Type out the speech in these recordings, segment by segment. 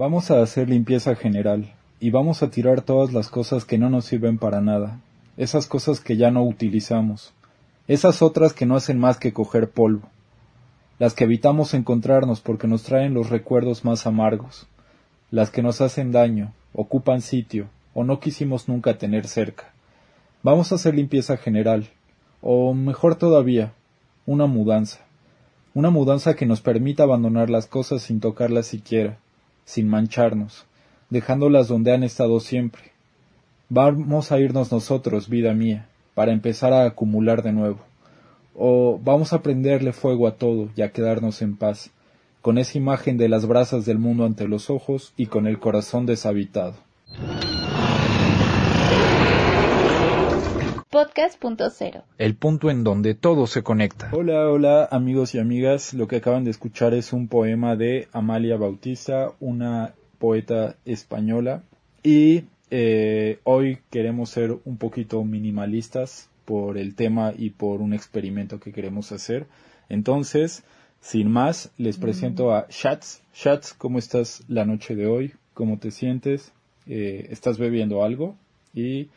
Vamos a hacer limpieza general y vamos a tirar todas las cosas que no nos sirven para nada, esas cosas que ya no utilizamos, esas otras que no hacen más que coger polvo, las que evitamos encontrarnos porque nos traen los recuerdos más amargos, las que nos hacen daño, ocupan sitio o no quisimos nunca tener cerca. Vamos a hacer limpieza general, o mejor todavía, una mudanza. Una mudanza que nos permita abandonar las cosas sin tocarlas siquiera, sin mancharnos, dejándolas donde han estado siempre. Vamos a irnos nosotros, vida mía, para empezar a acumular de nuevo. O vamos a prenderle fuego a todo y a quedarnos en paz, con esa imagen de las brasas del mundo ante los ojos y con el corazón deshabitado. Podcast.0 El punto en donde todo se conecta. Hola, hola amigos y amigas. Lo que acaban de escuchar es un poema de Amalia Bautista, una poeta española. Y eh, hoy queremos ser un poquito minimalistas por el tema y por un experimento que queremos hacer. Entonces, sin más, les presento a Shats. Shats, ¿cómo estás la noche de hoy? ¿Cómo te sientes? Eh, ¿Estás bebiendo algo? Y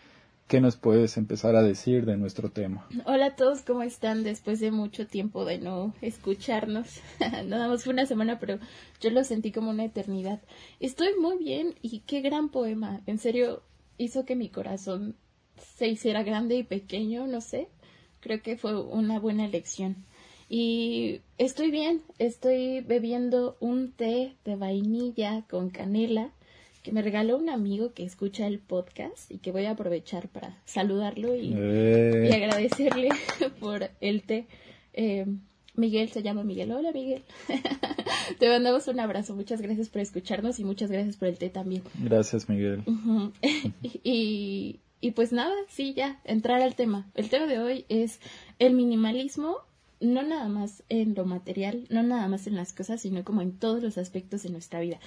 ¿Qué nos puedes empezar a decir de nuestro tema? Hola a todos, ¿cómo están? Después de mucho tiempo de no escucharnos. Nada más fue una semana, pero yo lo sentí como una eternidad. Estoy muy bien y qué gran poema. En serio, hizo que mi corazón se hiciera grande y pequeño, no sé. Creo que fue una buena elección. Y estoy bien, estoy bebiendo un té de vainilla con canela que me regaló un amigo que escucha el podcast y que voy a aprovechar para saludarlo y, eh. agradecerle por el té. Eh, Miguel se llama Miguel. Hola Miguel. Te mandamos un abrazo. Muchas gracias por escucharnos y muchas gracias por el té también. Gracias Miguel. y, y pues nada, sí, ya, entrar al tema. El tema de hoy es el minimalismo no nada más en lo material, no nada más en las cosas, sino como en todos los aspectos de nuestra vida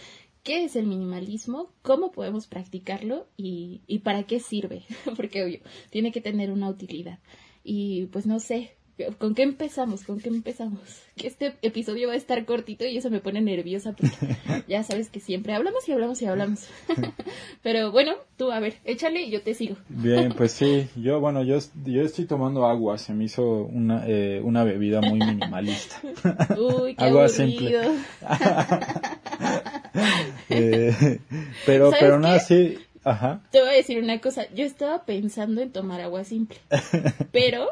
qué es el minimalismo, cómo podemos practicarlo y, y para qué sirve, porque obvio, tiene que tener una utilidad. Y pues no sé, ¿Con qué empezamos? ¿Con qué empezamos? Que este episodio va a estar cortito y eso me pone nerviosa porque ya sabes que siempre hablamos y hablamos y hablamos. Pero bueno, tú a ver, échale y yo te sigo. Bien, pues sí, yo bueno, yo, yo estoy tomando agua, se me hizo una, eh, una bebida muy minimalista. Uy, qué agua simple. Eh, pero, pero nada, sí, ajá. Te voy a decir una cosa, yo estaba pensando en tomar agua simple, pero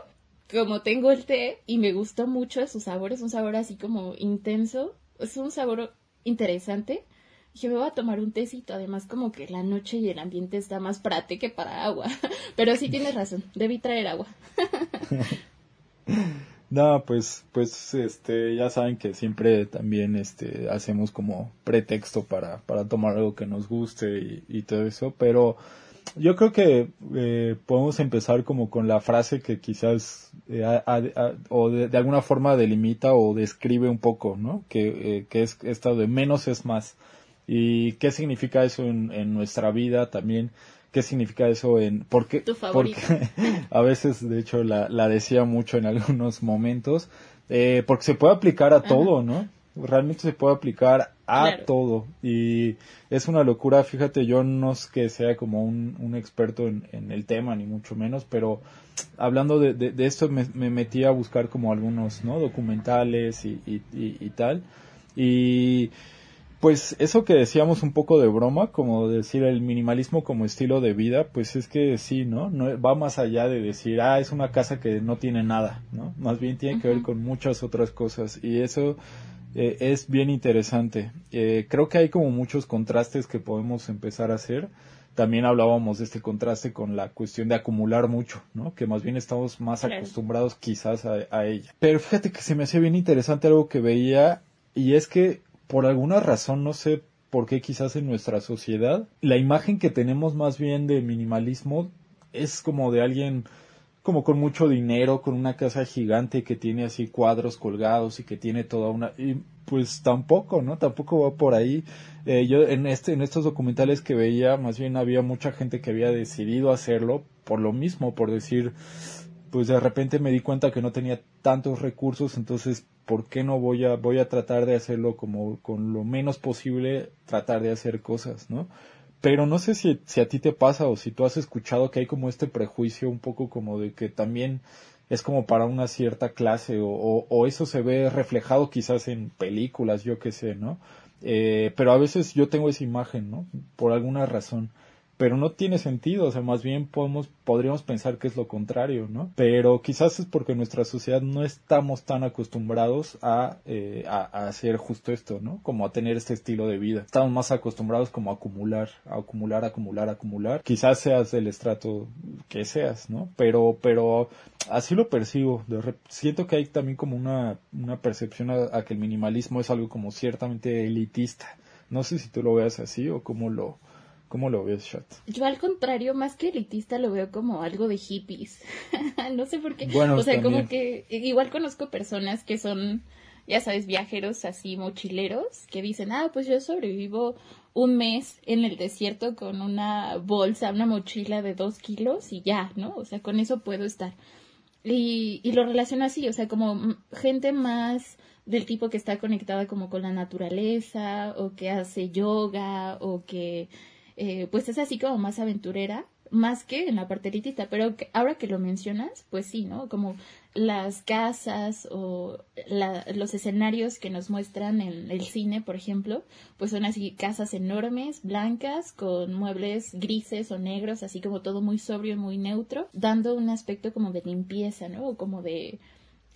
como tengo el té y me gustó mucho su sabor, es un sabor así como intenso, es un sabor interesante. Dije, me voy a tomar un tecito, además como que la noche y el ambiente está más para té que para agua. Pero sí tienes razón, debí traer agua. No, pues, pues, este, ya saben que siempre también, este, hacemos como pretexto para, para tomar algo que nos guste y, y todo eso, pero yo creo que eh, podemos empezar como con la frase que quizás eh, o de, alguna forma delimita o describe un poco, ¿no? Que, eh, que es esto de menos es más. ¿Y qué significa eso en, en nuestra vida también? ¿Qué significa eso en...? Porque, porque a veces, de hecho, la, la decía mucho en algunos momentos, eh, porque se puede aplicar a todo, ¿no? realmente se puede aplicar a todo. Y es una locura. Fíjate yo no es que sea como un, un experto en, en, el tema ni mucho menos pero hablando de, de, esto me, me, metí a buscar como algunos no documentales y, y, y, tal. Y pues eso que decíamos un poco de broma, como decir el minimalismo como estilo de vida, pues es que sí, ¿no? no va más allá de decir, ah, es una casa que no tiene nada, ¿no? Más bien tiene que ver con muchas otras cosas. Y eso eh, es bien interesante. Eh, creo que hay como muchos contrastes que podemos empezar a hacer. También hablábamos de este contraste con la cuestión de acumular mucho, ¿no? Que más bien estamos más acostumbrados quizás a, a ella. Pero fíjate que se me hacía bien interesante algo que veía y es que por alguna razón, no sé por qué quizás en nuestra sociedad, la imagen que tenemos más bien de minimalismo es como de alguien como con mucho dinero, con una casa gigante que tiene así cuadros colgados y que tiene toda una y pues tampoco, ¿no? Tampoco va por ahí. Eh, yo en este en estos documentales que veía, más bien había mucha gente que había decidido hacerlo por lo mismo, por decir, pues de repente me di cuenta que no tenía tantos recursos, entonces ¿por qué no voy a, voy a tratar de hacerlo como con lo menos posible, tratar de hacer cosas, ¿no? Pero no sé si, si a ti te pasa o si tú has escuchado que hay como este prejuicio un poco como de que también es como para una cierta clase o, o, eso se ve reflejado quizás en películas, yo qué sé, ¿no? Eh, pero a veces yo tengo esa imagen, ¿no? Por alguna razón pero no tiene sentido, o sea, más bien podemos, podríamos pensar que es lo contrario, ¿no? Pero quizás es porque nuestra sociedad no estamos tan acostumbrados a, eh, a, hacer justo esto, ¿no? Como a tener este estilo de vida. Estamos más acostumbrados como a acumular, a acumular, acumular, acumular. Quizás seas del estrato que seas, ¿no? Pero, pero así lo percibo. siento que hay también como una, una percepción a, a que el minimalismo es algo como ciertamente elitista. No sé si tú lo veas así o cómo lo, ¿Cómo lo ves, Chat? Yo al contrario, más que elitista, lo veo como algo de hippies. no sé por qué. Bueno, o sea, como que igual conozco personas que son, ya sabes, viajeros así, mochileros, que dicen, ah, pues yo sobrevivo un mes en el desierto con una bolsa, una mochila de dos kilos y ya, ¿no? O sea, con eso puedo estar. Y, y lo relaciono así, o sea, como gente más del tipo que está conectada como con la naturaleza o que hace yoga o que eh, pues es así como más aventurera, más que en la parte elitista, pero ahora que lo mencionas, pues sí, ¿no? Como las casas o los escenarios que nos muestran en el cine, por ejemplo, pues son así casas enormes, blancas, con muebles grises o negros, así como todo muy sobrio y muy neutro, dando un aspecto como de limpieza, ¿no? O como de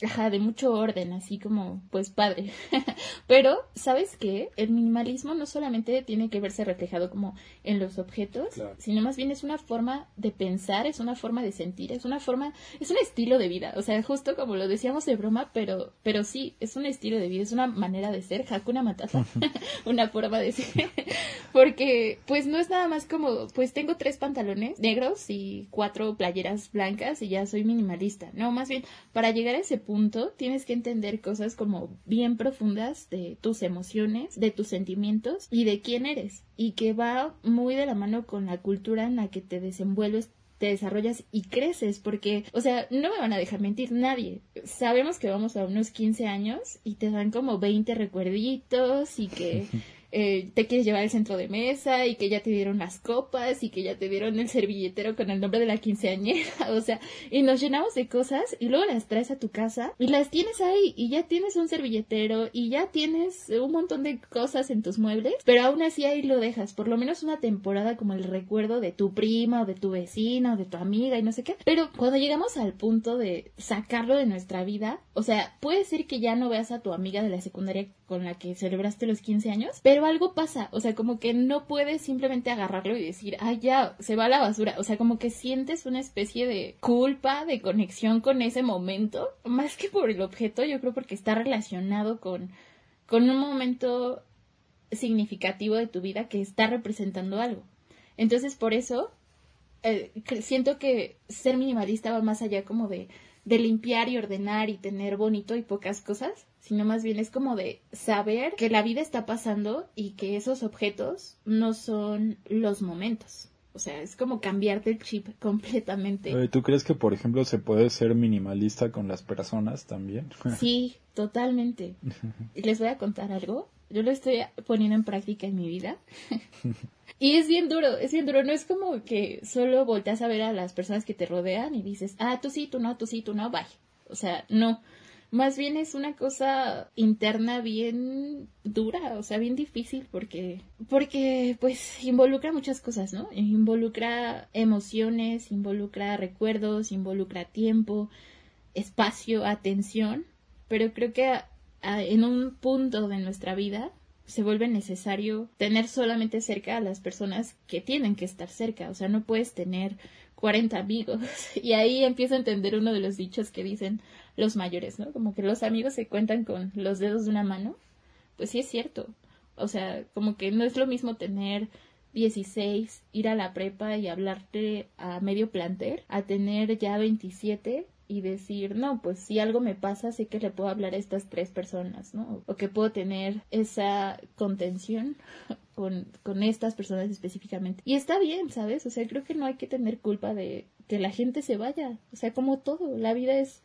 Ajá, de mucho orden, así como, pues padre. Pero, ¿sabes qué? El minimalismo no solamente tiene que verse reflejado como en los objetos, sino más bien es una forma de pensar, es una forma de sentir, es una forma, es un estilo de vida. O sea, justo como lo decíamos de broma, pero, pero sí, es un estilo de vida, es una manera de ser, Hakuna Matata, una forma de ser. Porque, pues no es nada más como, pues tengo tres pantalones negros y cuatro playeras blancas y ya soy minimalista. No, más bien, para llegar a ese punto tienes que entender cosas como bien profundas de tus emociones, de tus sentimientos y de quién eres y que va muy de la mano con la cultura en la que te desenvuelves te desarrollas y creces, porque, o sea, no me van a dejar mentir nadie. Sabemos que vamos a unos 15 años y te dan como 20 recuerditos y que eh, te quieres llevar el centro de mesa y que ya te dieron las copas y que ya te dieron el servilletero con el nombre de la quinceañera, o sea, y nos llenamos de cosas y luego las traes a tu casa y las tienes ahí y ya tienes un servilletero y ya tienes un montón de cosas en tus muebles, pero aún así ahí lo dejas, por lo menos una temporada como el recuerdo de tu prima o de tu vecina o de tu amiga y no sé qué, pero cuando llegamos al punto de sacarlo de nuestra vida, o sea, puede ser que ya no veas a tu amiga de la secundaria con la que celebraste los 15 años, pero algo pasa, o sea, como que no puedes simplemente agarrarlo y decir, ay, ya, se va a la basura, o sea, como que sientes una especie de culpa, de conexión con ese momento, más que por el objeto, yo creo porque está relacionado con, con un momento significativo de tu vida que está representando algo. Entonces, por eso, eh, siento que ser minimalista va más allá como de de limpiar y ordenar y tener bonito y pocas cosas, sino más bien es como de saber que la vida está pasando y que esos objetos no son los momentos. O sea, es como cambiarte el chip completamente. ¿Tú crees que, por ejemplo, se puede ser minimalista con las personas también? Sí, totalmente. Les voy a contar algo. Yo lo estoy poniendo en práctica en mi vida. Y es bien duro, es bien duro. No es como que solo volteas a ver a las personas que te rodean y dices, ah, tú sí, tú no, tú sí, tú no, bye. O sea, no. Más bien es una cosa interna bien dura, o sea, bien difícil porque, porque pues involucra muchas cosas, ¿no? Involucra emociones, involucra recuerdos, involucra tiempo, espacio, atención, pero creo que en un punto de nuestra vida se vuelve necesario tener solamente cerca a las personas que tienen que estar cerca. O sea, no puedes tener 40 amigos. Y ahí empiezo a entender uno de los dichos que dicen los mayores, ¿no? Como que los amigos se cuentan con los dedos de una mano. Pues sí es cierto. O sea, como que no es lo mismo tener 16, ir a la prepa y hablarte a medio planter, a tener ya 27 y decir, no, pues si algo me pasa, sé que le puedo hablar a estas tres personas, ¿no? O que puedo tener esa contención con, con estas personas específicamente. Y está bien, ¿sabes? O sea, creo que no hay que tener culpa de que la gente se vaya. O sea, como todo, la vida es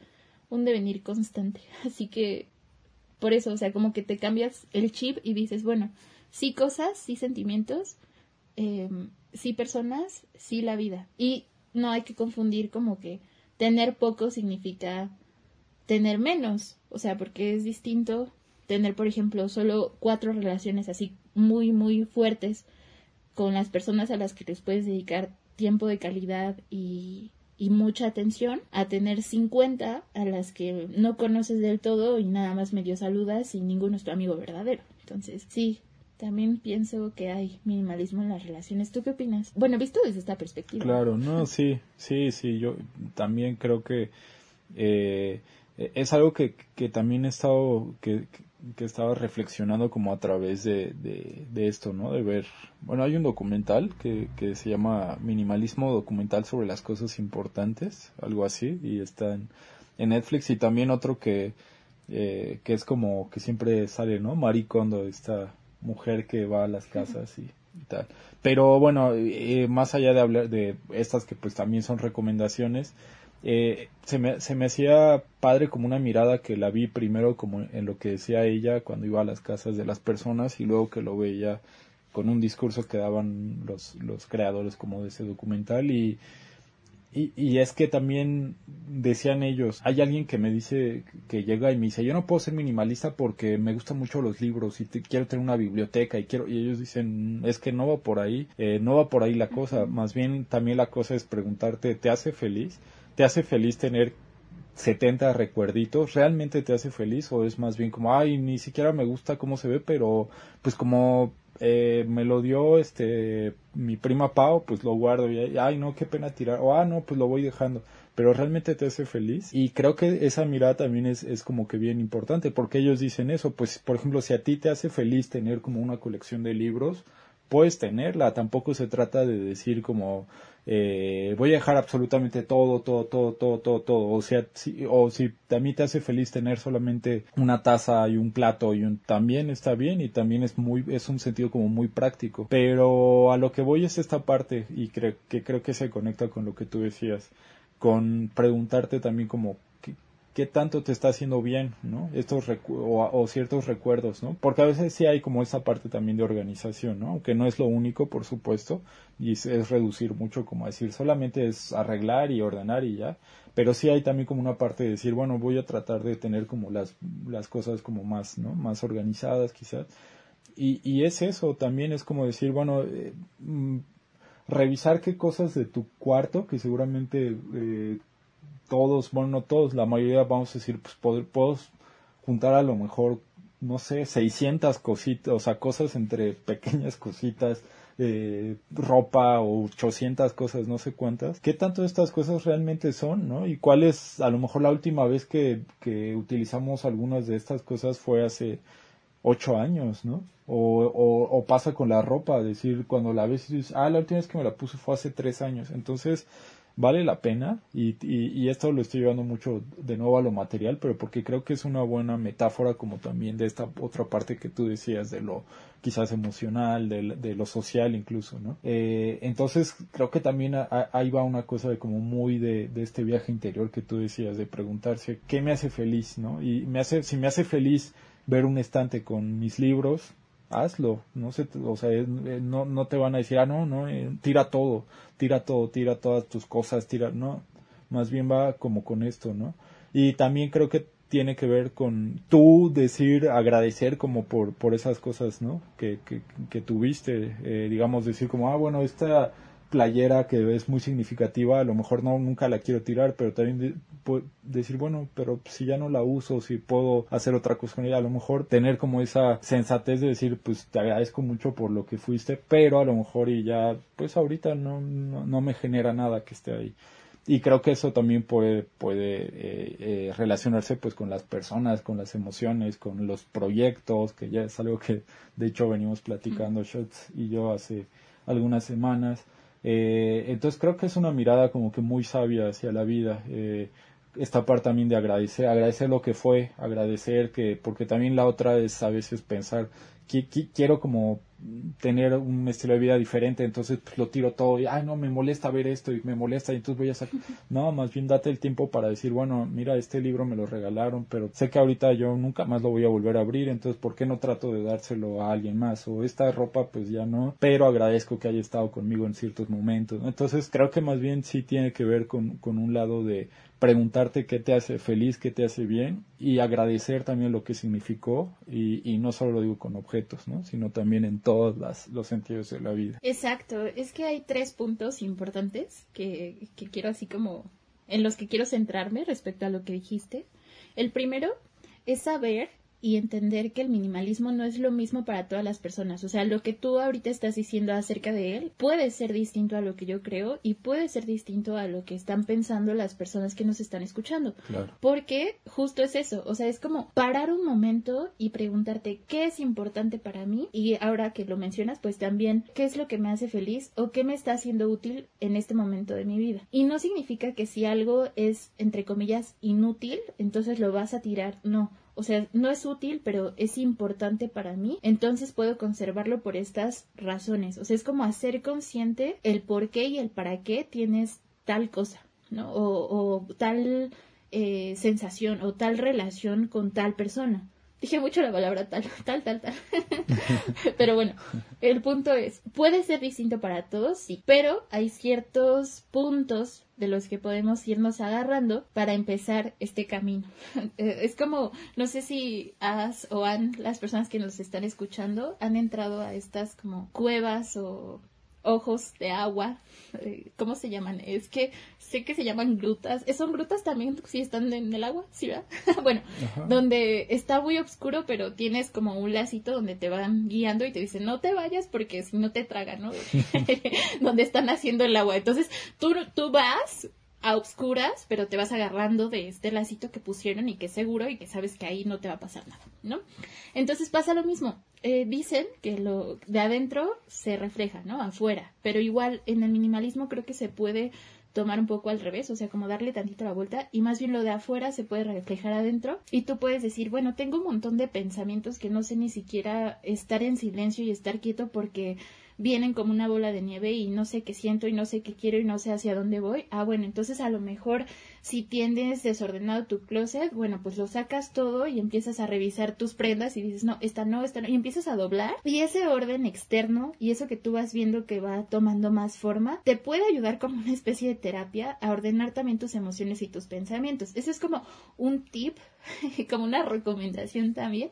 un devenir constante. Así que por eso, o sea, como que te cambias el chip y dices, bueno, sí cosas, sí sentimientos, eh, sí personas, sí la vida. Y no hay que confundir como que tener poco significa tener menos, o sea, porque es distinto tener, por ejemplo, solo cuatro relaciones así muy, muy fuertes con las personas a las que les puedes dedicar tiempo de calidad y, y mucha atención a tener 50 a las que no conoces del todo y nada más medio saludas y ninguno es tu amigo verdadero. Entonces, sí, también pienso que hay minimalismo en las relaciones. ¿Tú qué opinas? Bueno, visto desde esta perspectiva. Claro, no, sí, sí, sí, yo también creo que eh, es algo que, que también he estado, que, que estaba reflexionando como a través de, de, esto, ¿no? De ver, bueno, hay un documental que, que se llama Minimalismo Documental sobre las cosas importantes, algo así, y está en, en Netflix y también otro que, eh, que es como que siempre sale, ¿no? Marie Kondo, esta mujer que va a las casas y, tal. Pero bueno, eh, más allá de hablar de estas que pues también son recomendaciones, eh, se, me, se me hacía padre como una mirada que la vi primero como en lo que decía ella cuando iba a las casas de las personas y luego que lo veía con un discurso que daban los, los creadores como de ese documental. Y, y, y, es que también decían ellos, hay alguien que me dice, que llega y me dice, yo no puedo ser minimalista porque me gustan mucho los libros y quiero tener una biblioteca y quiero, y ellos dicen, es que no va por ahí, eh, no va por ahí la cosa, más bien también la cosa es preguntarte, ¿te hace feliz? ¿Te hace feliz tener 70 recuerditos, ¿realmente te hace feliz o es más bien como, ay, ni siquiera me gusta cómo se ve, pero pues como eh, me lo dio este mi prima Pau, pues lo guardo y ay no, qué pena tirar, o ah no, pues lo voy dejando, pero realmente te hace feliz y creo que esa mirada también es, es como que bien importante porque ellos dicen eso, pues por ejemplo si a ti te hace feliz tener como una colección de libros, puedes tenerla, tampoco se trata de decir como eh, voy a dejar absolutamente todo, todo, todo, todo, todo, todo. O sea, si, o si a mí te hace feliz tener solamente una taza y un plato y un, también está bien y también es muy, es un sentido como muy práctico. Pero a lo que voy es esta parte y creo que creo que se conecta con lo que tú decías, con preguntarte también como qué tanto te está haciendo bien, ¿no? Estos o, ciertos recuerdos, ¿no? Porque a veces sí hay como esa parte también de organización, ¿no? Aunque no es lo único, por supuesto, y es, reducir mucho, como decir, solamente es arreglar y ordenar y ya, pero sí hay también como una parte de decir, bueno, voy a tratar de tener como las, las cosas como más, ¿no? Más organizadas quizás. Y, y es eso, también es como decir, bueno, eh, mm, revisar qué cosas de tu cuarto, que seguramente eh, todos, bueno, no todos, la mayoría vamos a decir, pues poder, puedo juntar a lo mejor, no sé, 600 cositas, o sea, cosas entre pequeñas cositas, eh, ropa o 800 cosas, no sé cuántas. ¿Qué tanto estas cosas realmente son, no? Y cuál es, a lo mejor la última vez que, que utilizamos algunas de estas cosas fue hace ocho años, ¿no? O, o, o, pasa con la ropa, decir, cuando la ves y dices, ah, la última vez que me la puse fue hace tres años. Entonces, vale la pena y, y, esto lo estoy llevando mucho de nuevo a lo material, pero porque creo que es una buena metáfora como también de esta otra parte que tú decías de lo quizás emocional, de, lo social incluso, ¿no? Eh, entonces creo que también ahí va una cosa de como muy de, de este viaje interior que tú decías, de preguntarse qué me hace feliz, ¿no? Y me hace, si me hace feliz ver un estante con mis libros, hazlo, no sé, o sea, no, no te van a decir, ah, no, no, eh, tira todo, tira todo, tira todas tus cosas, tira, no, más bien va como con esto, ¿no? Y también creo que tiene que ver con tú decir, agradecer como por, por esas cosas, ¿no? Que, que, que tuviste, eh, digamos, decir como, ah, bueno, esta playera que es muy significativa, a lo mejor no nunca la quiero tirar, pero también decir, bueno, pero si ya no la uso, si puedo hacer otra cosa con ella, a lo mejor tener como esa sensatez de decir, pues te agradezco mucho por lo que fuiste, pero a lo mejor y ya, pues ahorita no, no, me genera nada que esté ahí y creo que eso también puede puede eh, eh, relacionarse pues con las personas con las emociones con los proyectos que ya es algo que de hecho venimos platicando Shots y yo hace algunas semanas eh, entonces creo que es una mirada como que muy sabia hacia la vida. Eh, esta parte también de agradecer, agradecer lo que fue, agradecer que, porque también la otra es a veces pensar, quiero como tener un estilo de vida diferente, entonces pues, lo tiro todo y, ay, no, me molesta ver esto y me molesta y entonces voy a sacar. No, más bien date el tiempo para decir, bueno, mira, este libro me lo regalaron, pero sé que ahorita yo nunca más lo voy a volver a abrir, entonces, ¿por qué no trato de dárselo a alguien más? O esta ropa, pues ya no, pero agradezco que haya estado conmigo en ciertos momentos. Entonces, creo que más bien sí tiene que ver con, con un lado de preguntarte qué te hace feliz, qué te hace bien y agradecer también lo que significó y, y no solo lo digo con objetos, ¿no? sino también en todos las, los sentidos de la vida. Exacto, es que hay tres puntos importantes que, que quiero así como en los que quiero centrarme respecto a lo que dijiste. El primero es saber y entender que el minimalismo no es lo mismo para todas las personas. O sea, lo que tú ahorita estás diciendo acerca de él puede ser distinto a lo que yo creo y puede ser distinto a lo que están pensando las personas que nos están escuchando. Claro. Porque justo es eso. O sea, es como parar un momento y preguntarte qué es importante para mí y ahora que lo mencionas, pues también qué es lo que me hace feliz o qué me está haciendo útil en este momento de mi vida. Y no significa que si algo es, entre comillas, inútil, entonces lo vas a tirar. No o sea, no es útil, pero es importante para mí, entonces puedo conservarlo por estas razones. O sea, es como hacer consciente el por qué y el para qué tienes tal cosa, ¿no? O, o tal eh, sensación o tal relación con tal persona. Dije mucho la palabra tal, tal, tal, tal. pero bueno, el punto es, puede ser distinto para todos, sí, pero hay ciertos puntos de los que podemos irnos agarrando para empezar este camino. Eh, es como, no sé si has o han, las personas que nos están escuchando, han entrado a estas como cuevas o ojos de agua, eh, ¿cómo se llaman? Es que sé que se llaman grutas, ¿son grutas también si están en el agua? ¿Sí, verdad? bueno, donde está muy oscuro, pero tienes como un lacito donde te van guiando y te dicen, no te vayas porque si no te tragan, ¿no? donde están haciendo el agua. Entonces, tú, tú vas a obscuras, pero te vas agarrando de este lacito que pusieron y que es seguro y que sabes que ahí no te va a pasar nada, ¿no? Entonces pasa lo mismo. Eh, dicen que lo de adentro se refleja, ¿no? Afuera, pero igual en el minimalismo creo que se puede tomar un poco al revés, o sea, como darle tantito la vuelta y más bien lo de afuera se puede reflejar adentro y tú puedes decir, bueno, tengo un montón de pensamientos que no sé ni siquiera estar en silencio y estar quieto porque vienen como una bola de nieve y no sé qué siento y no sé qué quiero y no sé hacia dónde voy. Ah, bueno, entonces a lo mejor si tienes desordenado tu closet, bueno, pues lo sacas todo y empiezas a revisar tus prendas y dices, no, esta no, esta no, y empiezas a doblar. Y ese orden externo y eso que tú vas viendo que va tomando más forma, te puede ayudar como una especie de terapia a ordenar también tus emociones y tus pensamientos. Eso es como un tip, como una recomendación también,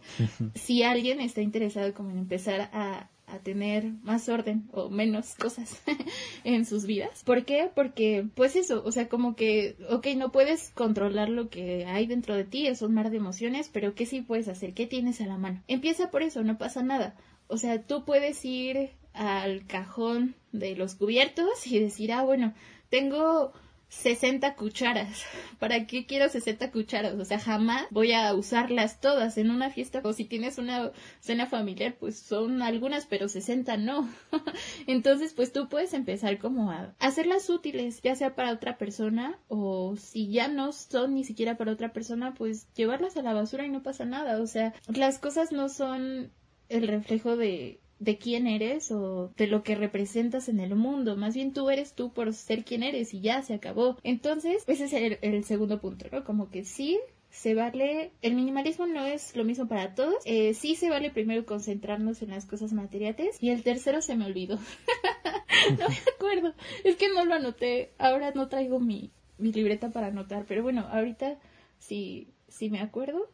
si alguien está interesado como en empezar a a tener más orden o menos cosas en sus vidas. ¿Por qué? Porque, pues eso, o sea, como que, ok, no puedes controlar lo que hay dentro de ti, es un mar de emociones, pero ¿qué sí puedes hacer? ¿Qué tienes a la mano? Empieza por eso, no pasa nada. O sea, tú puedes ir al cajón de los cubiertos y decir, ah, bueno, tengo 60 cucharas. ¿Para qué quiero 60 cucharas? O sea, jamás voy a usarlas todas en una fiesta. O si tienes una cena familiar, pues son algunas, pero 60 no. Entonces, pues tú puedes empezar como a hacerlas útiles, ya sea para otra persona o si ya no son ni siquiera para otra persona, pues llevarlas a la basura y no pasa nada. O sea, las cosas no son el reflejo de de quién eres o de lo que representas en el mundo. Más bien tú eres tú por ser quien eres y ya se acabó. Entonces, ese es el, segundo punto, ¿no? Como que sí, se vale, el minimalismo no es lo mismo para todos, eh, sí se vale primero concentrarnos en las cosas materiales y el tercero se me olvidó. no me acuerdo, es que no lo anoté, ahora no traigo mi, mi libreta para anotar, pero bueno, ahorita sí, sí me acuerdo,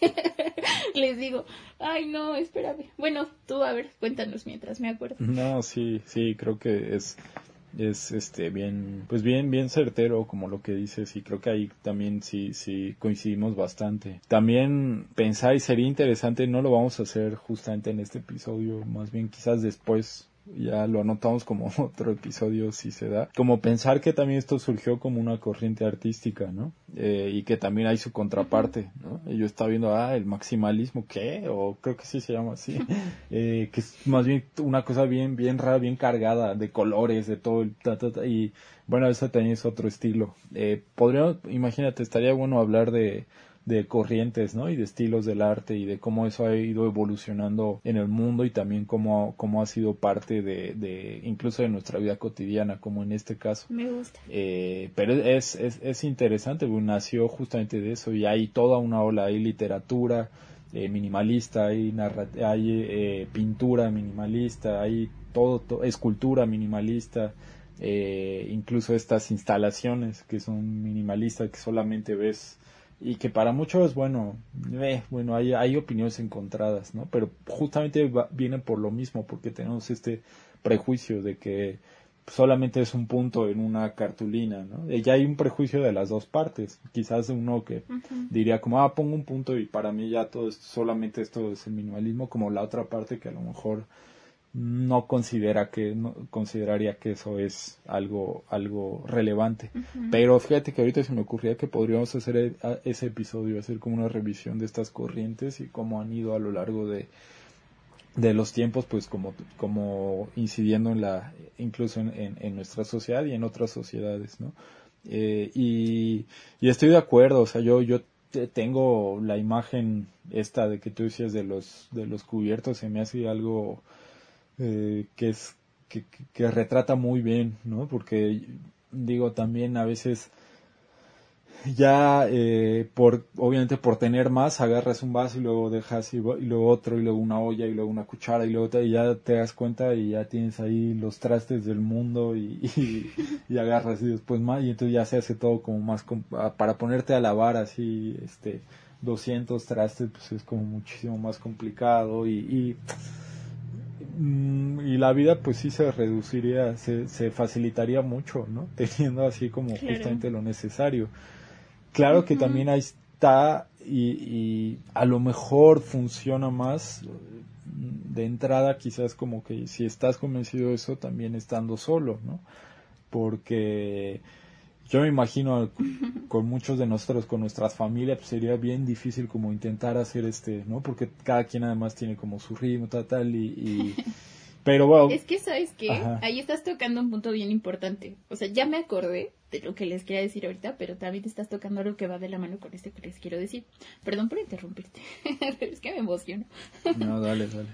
Les digo, ay no, espérame. Bueno, tú a ver, cuéntanos mientras me acuerdo. No, sí, sí, creo que es es este bien pues bien bien certero como lo que dices y creo que ahí también sí sí coincidimos bastante también pensáis sería interesante no lo vamos a hacer justamente en este episodio más bien quizás después ya lo anotamos como otro episodio si se da, como pensar que también esto surgió como una corriente artística, ¿no? Eh, y que también hay su contraparte, ¿no? Y yo estaba viendo, ah, el maximalismo, ¿qué? O creo que sí se llama así, eh, que es más bien una cosa bien, bien rara, bien cargada de colores, de todo el, y bueno, eso también es otro estilo. Eh, podríamos, imagínate, estaría bueno hablar de de corrientes, ¿no? Y de estilos del arte y de cómo eso ha ido evolucionando en el mundo y también cómo, cómo ha sido parte de, de incluso de nuestra vida cotidiana, como en este caso. Me gusta. Eh, pero es, es, es interesante, nació justamente de eso y hay toda una ola, hay literatura eh, minimalista, hay, hay eh, pintura minimalista, hay todo, escultura minimalista, eh, incluso estas instalaciones que son minimalistas que solamente ves y que para muchos bueno eh, bueno hay, hay opiniones encontradas no pero justamente vienen por lo mismo porque tenemos este prejuicio de que solamente es un punto en una cartulina, ¿no? Y ya hay un prejuicio de las dos partes. Quizás uno que diría como, ah, pongo un punto y para mí ya todo es, solamente esto es el minimalismo, como la otra parte que a lo mejor no considera que no consideraría que eso es algo algo relevante. Pero fíjate que ahorita se me ocurría que podríamos hacer e, ese episodio hacer como una revisión de estas corrientes y cómo han ido a lo largo de de los tiempos pues como como incidiendo en la incluso en, en, nuestra sociedad y en otras sociedades no eh, y, y estoy de acuerdo o sea yo yo tengo la imagen esta de que tú decías de los de los cubiertos se me hace algo eh, que es que, que, retrata muy bien, ¿no? Porque digo también a veces ya eh, por obviamente por tener más agarras un vaso y luego dejas y, luego otro y luego una olla y luego una cuchara y luego y ya te das cuenta y ya tienes ahí los trastes del mundo y, y, agarras y después más y entonces ya se hace todo como más para ponerte a lavar así este 200 trastes pues es como muchísimo más complicado y y la vida pues sí se reduciría, se, se facilitaría mucho, ¿no? Teniendo así como justamente lo necesario. Claro que también ahí está y, y, a lo mejor funciona más mm, de entrada quizás como que si estás convencido de eso también estando solo, ¿no? Porque yo me imagino con muchos de nosotros, con nuestras familias, pues sería bien difícil como intentar hacer este, ¿no? Porque cada quien además tiene como su ritmo, tal, tal, y... Pero bueno. Es que, ¿sabes qué? Ahí estás tocando un punto bien importante. O sea, ya me acordé de lo que les quería decir ahorita, pero también te estás tocando algo que va de la mano con esto que les quiero decir. Perdón por interrumpirte, pero es que me emociono. no, dale, dale.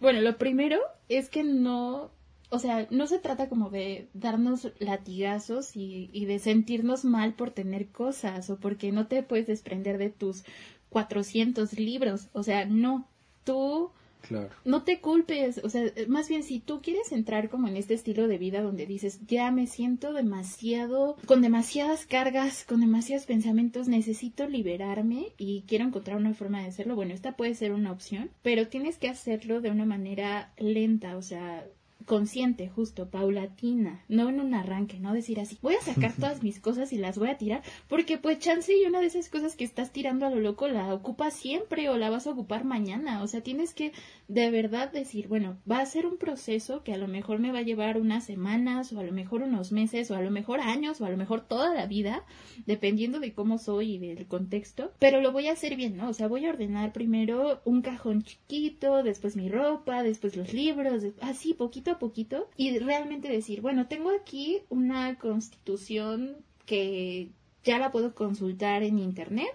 bueno, lo primero es que no o sea, no se trata como de darnos latigazos y, y, de sentirnos mal por tener cosas o porque no te puedes desprender de tus 400 libros. O sea, no, tú claro. no te culpes. O sea, más bien si tú quieres entrar como en este estilo de vida donde dices, ya me siento demasiado, con demasiadas cargas, con demasiados pensamientos, necesito liberarme y quiero encontrar una forma de hacerlo. Bueno, esta puede ser una opción, pero tienes que hacerlo de una manera lenta. O sea, consciente, justo, paulatina, no en un arranque, no decir así, voy a sacar todas mis cosas y las voy a tirar, porque pues chance y una de esas cosas que estás tirando a lo loco la ocupas siempre o la vas a ocupar mañana, o sea, tienes que de verdad decir, bueno, va a ser un proceso que a lo mejor me va a llevar unas semanas o a lo mejor unos meses o a lo mejor años o a lo mejor toda la vida, dependiendo de cómo soy y del contexto, pero lo voy a hacer bien, ¿no? O sea, voy a ordenar primero un cajón chiquito, después mi ropa, después los libros, así poquito a poquito y realmente decir, bueno, tengo aquí una constitución que ya la puedo consultar en internet,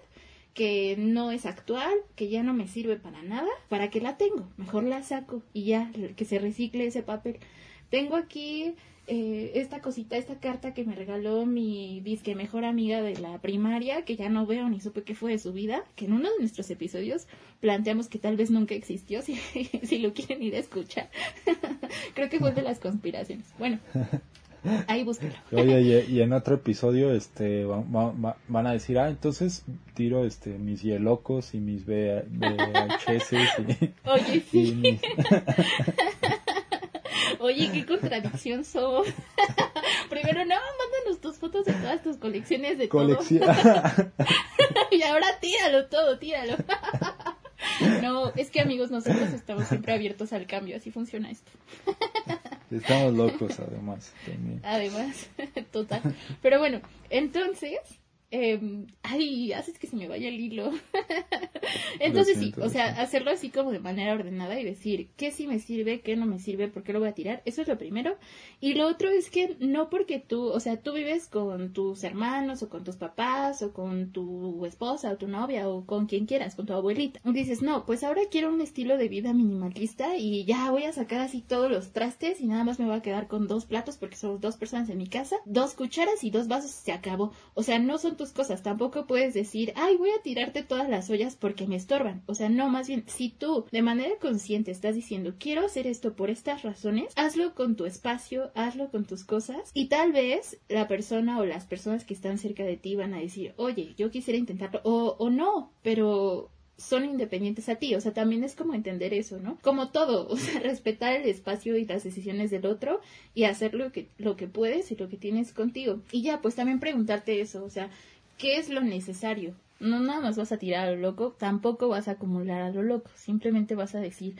que no es actual, que ya no me sirve para nada, ¿para qué la tengo? Mejor la saco y ya, que se recicle ese papel. Tengo aquí eh, esta cosita, esta carta que me regaló mi disque mejor amiga de la primaria, que ya no veo ni supe qué fue de su vida, que en uno de nuestros episodios planteamos que tal vez nunca existió, si, si lo quieren ir a escuchar. Creo que fue de las conspiraciones. Bueno, ahí búsquenlo. Oye, y, en otro episodio este van a decir, ah, entonces tiro este mis hielocos y mis VHS y, Oye, sí. Oye, qué contradicción somos. Primero, no, mándanos tus fotos de todas tus colecciones de todo. y ahora tíralo todo, tíralo. no, es que amigos, nosotros estamos siempre abiertos al cambio, así funciona esto. Estamos locos, además. Además, total. Pero bueno, entonces, eh, ay, haces que se me vaya el hilo. Entonces sí, o sea, hacerlo así como de manera ordenada y decir qué sí me sirve, qué no me sirve, por qué lo voy a tirar. Eso es lo primero. Y lo otro es que no porque tú, o sea, tú vives con tus hermanos o con tus papás o con tu esposa o tu novia o con quien quieras, con tu abuelita. Y dices, no, pues ahora quiero un estilo de vida minimalista y ya voy a sacar así todos los trastes y nada más me voy a quedar con dos platos porque somos dos personas en mi casa, dos cucharas y dos vasos, se acabó. O sea, no son tus cosas, tampoco puedes decir, ay, voy a tirarte todas las ollas porque me estorban. O sea, no, más bien, si tú de manera consciente estás diciendo, quiero hacer esto por estas razones, hazlo con tu espacio, hazlo con tus cosas y tal vez la persona o las personas que están cerca de ti van a decir, oye, yo quisiera intentarlo o, o no, pero son independientes a ti, o sea, también es como entender eso, ¿no? Como todo, o sea, respetar el espacio y las decisiones del otro y hacer lo que, lo que puedes y lo que tienes contigo. Y ya, pues también preguntarte eso, o sea, ¿qué es lo necesario? No nada más vas a tirar a lo loco, tampoco vas a acumular a lo loco, simplemente vas a decir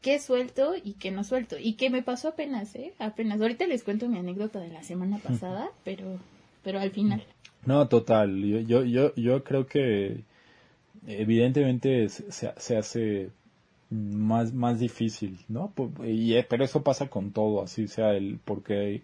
qué suelto y qué no suelto. Y qué me pasó apenas, ¿eh? Apenas. Ahorita les cuento mi anécdota de la semana pasada, pero, pero al final. No, total. Yo, yo, yo, yo creo que evidentemente se, se hace más, más difícil, ¿no? Y, eh, pero eso pasa con todo, así sea el, porque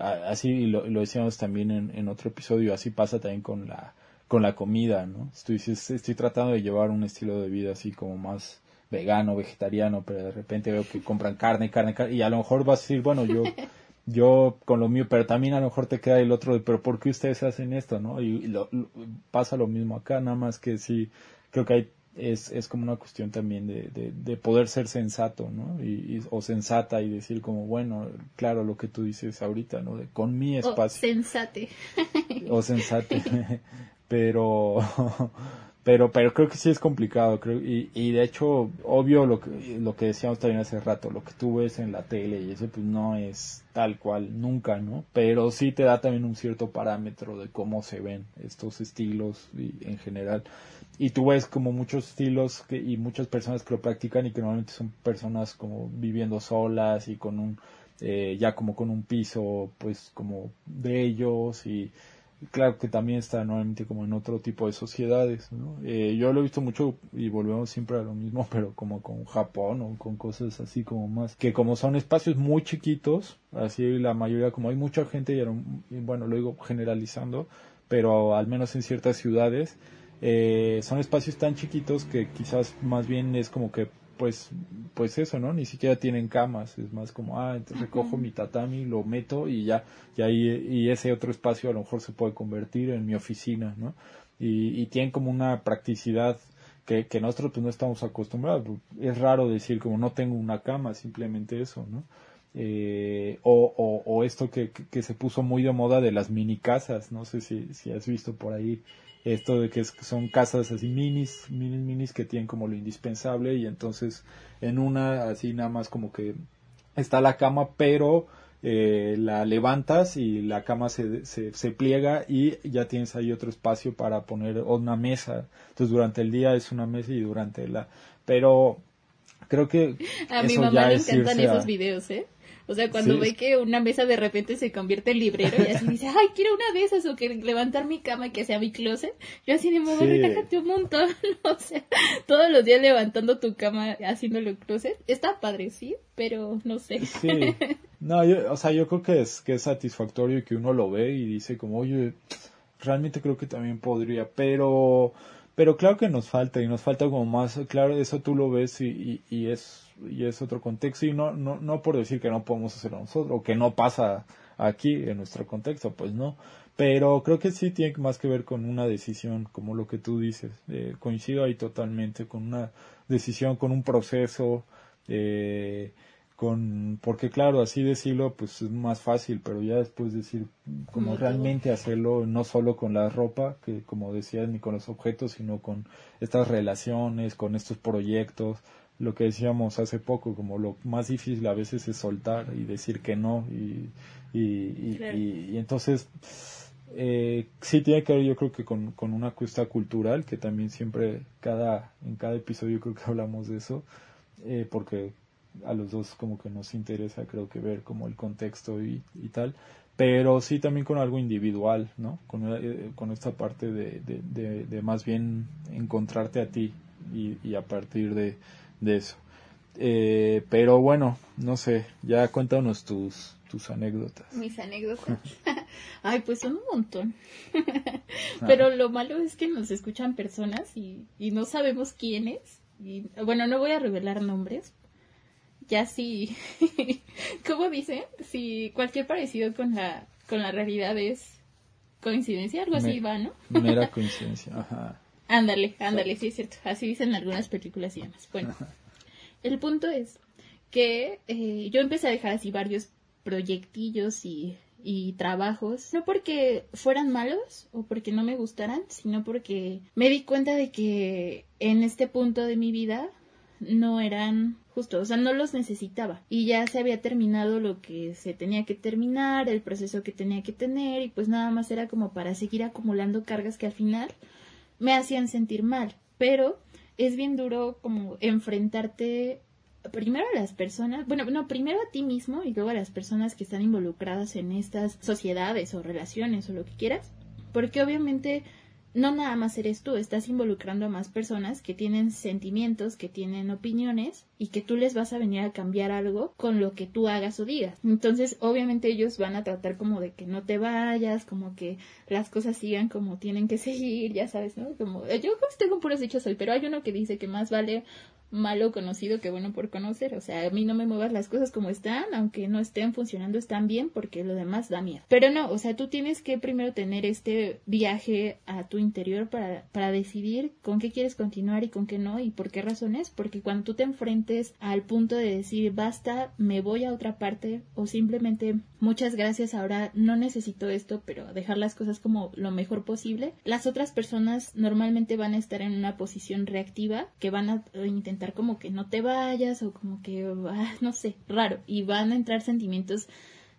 así lo, lo decíamos también en, en, otro episodio, así pasa también con la, con la comida, ¿no? Estoy, estoy tratando de llevar un estilo de vida así como más vegano, vegetariano, pero de repente veo que compran carne, carne, carne, y a lo mejor vas a decir, bueno, yo yo con lo mío, pero también a lo mejor te queda el otro de, pero ¿por qué ustedes hacen esto, no? Y, lo, pasa lo mismo acá, nada más que sí, creo que hay, es, es como una cuestión también de, de, de poder ser sensato, ¿no? Y, o sensata y decir como, bueno, claro, lo que tú dices ahorita, ¿no? De, con mi espacio. O sensate. o sensate. pero pero pero creo que sí es complicado creo y, y de hecho obvio lo que lo que decíamos también hace rato lo que tú ves en la tele y eso pues no es tal cual nunca no pero sí te da también un cierto parámetro de cómo se ven estos estilos y, en general. Y tú ves como muchos estilos que, y muchas personas que lo practican y que normalmente son personas como viviendo solas y con un eh, ya como con un piso pues como de ellos y claro que también está nuevamente como en otro tipo de sociedades, ¿no? Eh, yo lo he visto mucho y volvemos siempre a lo mismo, pero como con Japón o con cosas así como más, que como son espacios muy chiquitos, así la mayoría, como hay mucha gente, y, bueno, lo digo generalizando, pero al menos en ciertas ciudades, eh, son espacios tan chiquitos que quizás más bien es como que pues, pues eso, ¿no? Ni siquiera tienen camas, es más como, ah, recojo mi tatami, lo meto y ya, y ahí, y ese otro espacio a lo mejor se puede convertir en mi oficina, ¿no? Y, y tienen como una practicidad que, que nosotros pues no estamos acostumbrados. Es raro decir como no tengo una cama, simplemente eso, ¿no? Eh, o, o, o, esto que, que, se puso muy de moda de las mini casas, no sé si, si has visto por ahí esto de que son casas así minis, minis, minis que tienen como lo indispensable y entonces en una así nada más como que está la cama pero eh, la levantas y la cama se, se, se, pliega y ya tienes ahí otro espacio para poner una mesa. Entonces durante el día es una mesa y durante la... Pero creo que... A mi mamá le encantan esos videos, ¿eh? O sea, cuando ve que una mesa de repente se convierte en librero y así dice, ay, quiero una de esas o que levantar mi cama y que sea mi closet. Yo así de mamá, sí. relájate un montón. o sea, todos los días levantando tu cama, haciéndole un closet. Está padre, sí, pero no sé. Sí. No, yo, o sea, yo creo que es, que es satisfactorio que uno lo ve y dice como, oye, realmente creo que también podría, pero pero claro que nos falta y nos falta como más claro eso tú lo ves y, y, y es y es otro contexto y no, no, no por decir que no podemos hacerlo nosotros o que no pasa aquí en nuestro contexto, pues no, pero creo que sí tiene más que ver con una decisión, como lo que tú dices, eh, coincido ahí totalmente con una decisión, con un proceso, eh, con, porque claro, así decirlo pues es más fácil, pero ya después decir como realmente hacerlo, no solo con la ropa, que como decías, ni con los objetos, sino con estas relaciones, con estos proyectos, lo que decíamos hace poco, como lo más difícil a veces es soltar y decir que no y, y, claro. y, y entonces eh, sí tiene que ver yo creo que con, con una cuesta cultural que también siempre cada en cada episodio creo que hablamos de eso eh, porque a los dos como que nos interesa creo que ver como el contexto y, y tal pero sí también con algo individual, ¿no? Con, eh, con esta parte de, de, de, más bien encontrarte a ti y, y a partir de, eso. Eh, pero bueno, no sé, ya cuéntanos tus, tus anécdotas. Mis anécdotas. Ay, pues son un montón. pero lo malo es que nos escuchan personas y, y no sabemos quiénes. Y, bueno, no voy a revelar nombres, ya sí, ¿cómo dicen? Si cualquier parecido con la, con la realidad es coincidencia, algo así va, ¿no? Mera coincidencia, ajá. Ándale, ándale, sí es cierto. Así dicen algunas películas y demás. Bueno, el punto es que eh, yo empecé a dejar así varios proyectillos y, y trabajos, no porque fueran malos o porque no me gustaran, sino porque me di cuenta de que en este punto de mi vida no eran justo, o sea, no los necesitaba. Y ya se había terminado lo que se tenía que terminar, el proceso que tenía que tener y pues nada más era como para seguir acumulando cargas que al final me hacían sentir mal, pero es bien duro como enfrentarte primero a las personas, bueno, no, primero a ti mismo y luego a las personas que están involucradas en estas sociedades o relaciones o lo que quieras, porque obviamente no nada más eres tú, estás involucrando a más personas que tienen sentimientos, que tienen opiniones y que tú les vas a venir a cambiar algo con lo que tú hagas o digas. Entonces, obviamente ellos van a tratar como de que no te vayas, como que las cosas sigan como tienen que seguir, ya sabes, ¿no? Como yo tengo puros dichos hoy, pero hay uno que dice que más vale malo conocido que bueno por conocer. O sea, a mí no me muevas las cosas como están, aunque no estén funcionando, están bien, porque lo demás da miedo. Pero no, o sea, tú tienes que primero tener este viaje a tu interior para, para decidir con qué quieres continuar y con qué no y por qué razones. Porque cuando tú te enfrentes al punto de decir basta, me voy a otra parte o simplemente muchas gracias, ahora no necesito esto, pero dejar las cosas como lo mejor posible, las otras personas normalmente van a estar en una posición reactiva que van a intentar como que no te vayas o como que, ah, no sé, raro. Y van a entrar sentimientos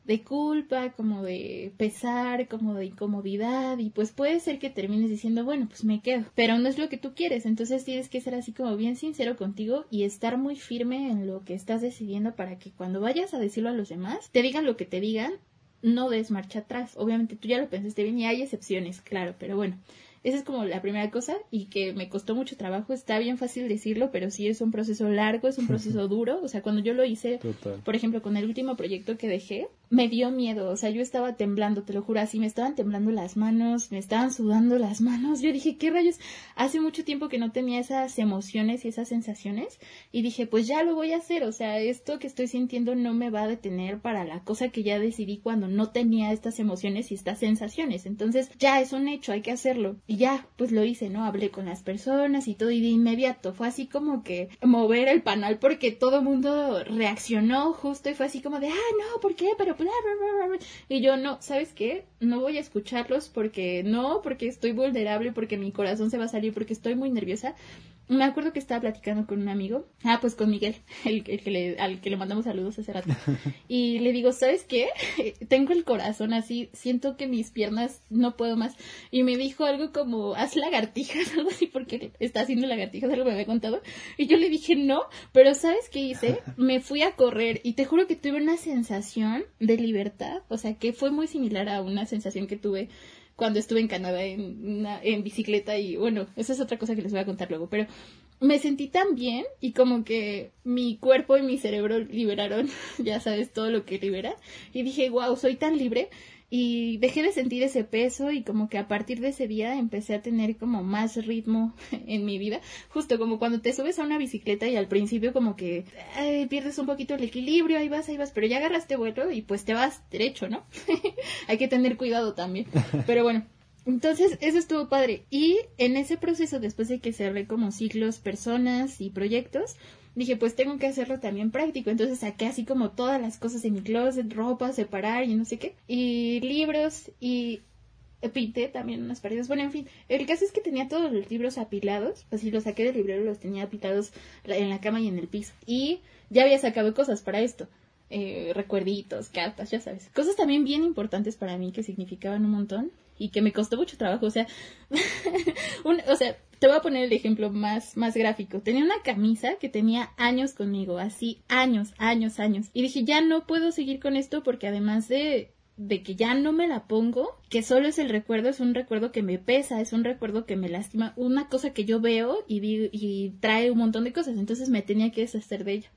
de culpa, como de pesar, como de incomodidad y pues puede ser que termines diciendo, bueno, pues me quedo, pero no es lo que tú quieres, entonces tienes que ser así como bien sincero contigo y estar muy firme en lo que estás decidiendo para que cuando vayas a decirlo a los demás, te digan lo que te digan, no des marcha atrás. Obviamente tú ya lo pensaste bien y hay excepciones, claro, pero bueno, esa es como la primera cosa y que me costó mucho trabajo. Está bien fácil decirlo, pero sí es un proceso largo, es un proceso duro. O sea, cuando yo lo hice, por ejemplo, con el último proyecto que dejé, me dio miedo. O sea, yo estaba temblando, te lo juro, así me estaban temblando las manos, me estaban sudando las manos. Yo dije, ¿qué rayos? Hace mucho tiempo que no tenía esas emociones y esas sensaciones. Y dije, pues ya lo voy a hacer. O sea, esto que estoy sintiendo no me va a detener para la cosa que ya decidí cuando no tenía estas emociones y estas sensaciones. Entonces, ya es un hecho, hay que hacerlo. Y ya, pues lo hice, ¿no? Hablé con las personas y todo y de inmediato fue así como que mover el panal porque todo el mundo reaccionó justo y fue así como de, ah, no, ¿por qué? Pero Y yo, no, ¿sabes qué? No voy a escucharlos porque no, porque estoy vulnerable, porque mi corazón se va a salir, porque estoy muy nerviosa me acuerdo que estaba platicando con un amigo, ah, pues con Miguel, el, que le, al que le mandamos saludos hace rato, y le digo, ¿sabes qué? Tengo el corazón así, siento que mis piernas no puedo más, y me dijo algo como, haz lagartijas, algo así, porque está haciendo lagartijas, algo me había contado, y yo le dije, no, pero ¿sabes qué hice? Me fui a correr, y te juro que tuve una sensación de libertad, o sea, que fue muy similar a una sensación que tuve cuando estuve en Canadá en, en bicicleta y bueno, esa es otra cosa que les voy a contar luego, pero me sentí tan bien y como que mi cuerpo y mi cerebro liberaron, ya sabes, todo lo que libera y dije, wow, soy tan libre y dejé de sentir ese peso y como que a partir de ese día empecé a tener como más ritmo en mi vida, justo como cuando te subes a una bicicleta y al principio como que pierdes un poquito el equilibrio, ahí vas, ahí vas, pero ya agarraste vuelo y pues te vas derecho, ¿no? Hay que tener cuidado también, pero bueno. Entonces, eso estuvo padre. Y en ese proceso, después de que cerré como ciclos, personas y proyectos, dije, pues tengo que hacerlo también práctico. Entonces saqué así como todas las cosas de mi closet, ropa, separar y no sé qué. Y libros y pinté también unas paredes. Bueno, en fin, el caso es que tenía todos los libros apilados. Así los saqué del librero, los tenía apilados en la cama y en el piso. Y ya había sacado cosas para esto. Eh, recuerditos, cartas, ya sabes. Cosas también bien importantes para mí que significaban un montón y que me costó mucho trabajo. O sea, un, o sea, te voy a poner el ejemplo más, más gráfico. Tenía una camisa que tenía años conmigo, así, años, años, años. Y dije, ya no puedo seguir con esto porque además de de que ya no me la pongo, que solo es el recuerdo, es un recuerdo que me pesa, es un recuerdo que me lastima, una cosa que yo veo y, y trae un montón de cosas, entonces me tenía que deshacer de ella.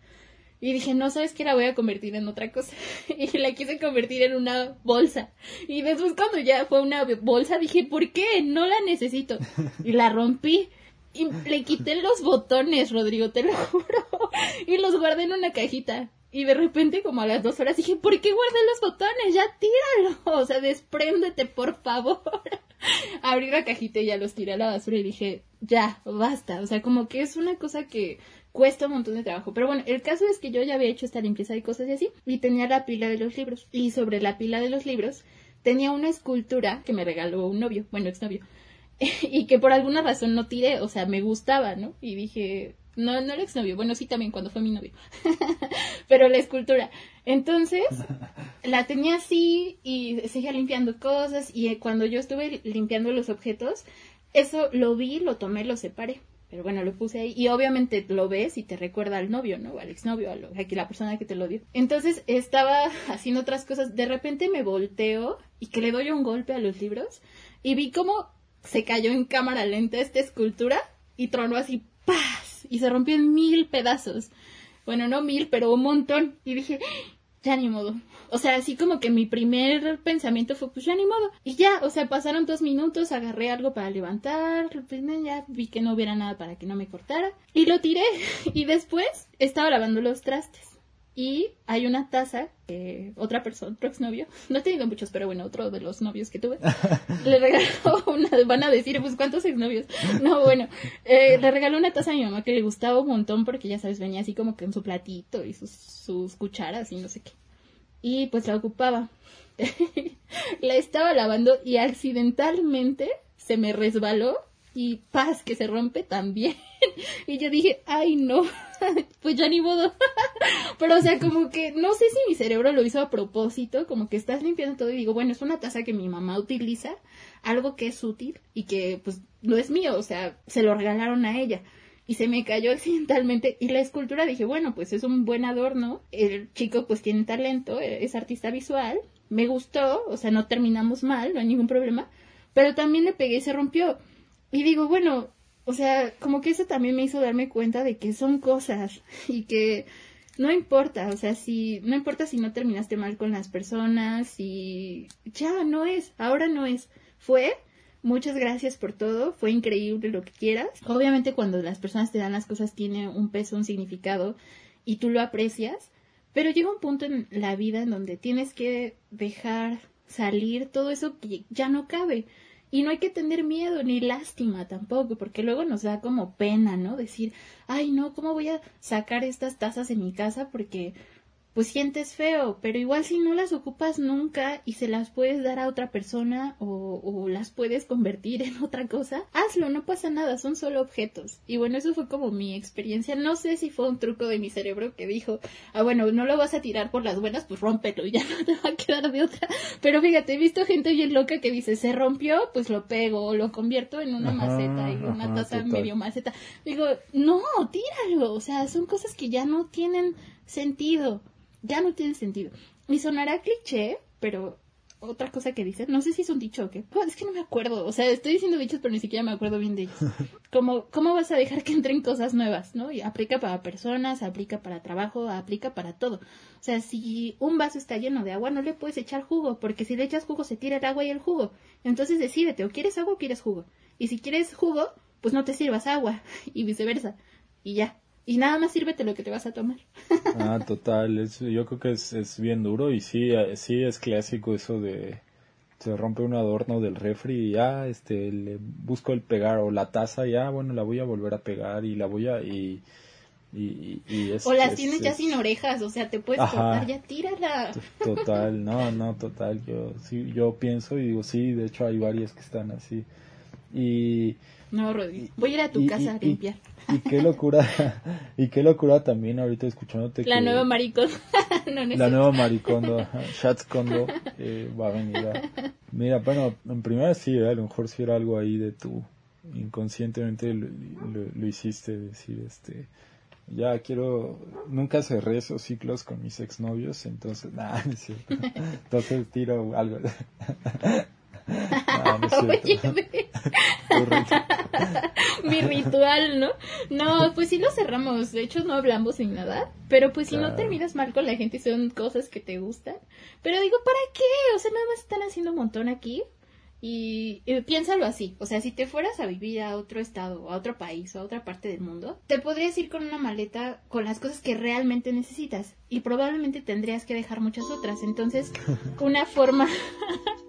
Y dije, no, ¿sabes qué? La voy a convertir en otra cosa. y la quise convertir en una bolsa. Y después cuando ya fue una bolsa, dije, ¿por qué? No la necesito. Y la rompí. Y le quité los botones, Rodrigo, te lo juro. y los guardé en una cajita. Y de repente, como a las dos horas, dije, ¿por qué guardé los botones? Ya tíralo. O sea, despréndete, por favor. Abrí la cajita y ya los tiré a la basura y dije, ya, basta. O sea, como que es una cosa que cuesta un montón de trabajo. Pero bueno, el caso es que yo ya había hecho esta limpieza y cosas y así. Y tenía la pila de los libros. Y sobre la pila de los libros tenía una escultura que me regaló un novio, bueno, exnovio. y que por alguna razón no tiré. O sea, me gustaba, ¿no? Y dije, no, no el exnovio, bueno, sí también cuando fue mi novio, pero la escultura. Entonces, la tenía así y seguía limpiando cosas y cuando yo estuve limpiando los objetos, eso lo vi, lo tomé, lo separé. Pero bueno, lo puse ahí y obviamente lo ves y te recuerda al novio, ¿no? Al exnovio, a, lo, a la persona que te lo dio. Entonces estaba haciendo otras cosas, de repente me volteo y que le doy un golpe a los libros y vi cómo se cayó en cámara lenta esta escultura y tronó así, ¡pah! y se rompió en mil pedazos. Bueno, no mil, pero un montón. Y dije, ya ni modo. O sea, así como que mi primer pensamiento fue, pues ya ni modo. Y ya, o sea, pasaron dos minutos, agarré algo para levantar, ya vi que no hubiera nada para que no me cortara. Y lo tiré. Y después estaba lavando los trastes. Y hay una taza que otra persona, otro exnovio, no he tenido muchos, pero bueno, otro de los novios que tuve, le regaló una, van a decir, pues cuántos exnovios. No, bueno, eh, le regaló una taza a mi mamá que le gustaba un montón porque ya sabes, venía así como que en su platito y sus, sus cucharas y no sé qué. Y pues la ocupaba. la estaba lavando y accidentalmente se me resbaló y paz que se rompe también. y yo dije, ay no, pues ya ni modo. Pero o sea, como que no sé si mi cerebro lo hizo a propósito, como que estás limpiando todo y digo, bueno, es una taza que mi mamá utiliza, algo que es útil y que pues no es mío, o sea, se lo regalaron a ella. Y se me cayó accidentalmente y la escultura dije, bueno, pues es un buen adorno, el chico pues tiene talento, es artista visual, me gustó, o sea, no terminamos mal, no hay ningún problema, pero también le pegué y se rompió y digo, bueno, o sea, como que eso también me hizo darme cuenta de que son cosas y que no importa, o sea, si no importa si no terminaste mal con las personas y ya no es, ahora no es. Fue, muchas gracias por todo, fue increíble lo que quieras. Obviamente cuando las personas te dan las cosas tiene un peso, un significado y tú lo aprecias, pero llega un punto en la vida en donde tienes que dejar salir todo eso que ya no cabe. Y no hay que tener miedo ni lástima tampoco, porque luego nos da como pena, ¿no? Decir, ay, no, ¿cómo voy a sacar estas tazas en mi casa? Porque pues sientes feo, pero igual si no las ocupas nunca y se las puedes dar a otra persona o, las puedes convertir en otra cosa, hazlo, no pasa nada, son solo objetos. Y bueno, eso fue como mi experiencia. No sé si fue un truco de mi cerebro que dijo, ah, bueno, no lo vas a tirar por las buenas, pues rómpelo y ya no te va a quedar de otra. Pero fíjate, he visto gente bien loca que dice, se rompió, pues lo pego o lo convierto en una maceta y una taza medio maceta. Digo, no, tíralo, o sea, son cosas que ya no tienen sentido ya no tiene sentido. Y sonará cliché, pero otra cosa que dicen, no sé si es un dicho o qué, es que no me acuerdo, o sea, estoy diciendo dichos, pero ni siquiera me acuerdo bien de ellos. Como, ¿cómo vas a dejar que entren cosas nuevas, no? Y aplica para personas, aplica para trabajo, aplica para todo. O sea, si un vaso está lleno de agua, no le puedes echar jugo, porque si le echas jugo se tira el agua y el jugo. Entonces decídete, o quieres agua o quieres jugo. Y si quieres jugo, pues no te sirvas agua, y viceversa. Y ya, y nada más sírvete lo que te vas a tomar. ah, total, es, yo creo que es, es bien duro y sí, eh, sí es clásico eso de se rompe un adorno del refri y ya este le busco el pegar o la taza ya bueno la voy a volver a pegar y la voy a y y, y o las tienes ya sin orejas o sea te puedes cortar ya tírala total no no total yo sí yo pienso y digo sí de hecho hay varias que están así y no Rodri voy a ir a tu casa a limpiar y qué locura, y qué locura también ahorita escuchándote. La nueva maricón. la nueva maricondo, Shats Kondo eh, va a venir. Mira, bueno, en primera sí, a lo mejor sí era algo ahí de tu inconscientemente lo, lo, hiciste decir este ya quiero nunca cerré esos ciclos con mis exnovios entonces nada no es cierto entonces tiro algo Mi ritual, ¿no? No, pues sí lo cerramos. De hecho, no hablamos ni nada. Pero pues si no terminas mal con la gente, son cosas que te gustan. Pero digo, ¿para qué? O sea, nada más están haciendo un montón aquí. Y, piénsalo así, o sea, si te fueras a vivir a otro estado, a otro país o a otra parte del mundo, te podrías ir con una maleta con las cosas que realmente necesitas y probablemente tendrías que dejar muchas otras. Entonces, una forma...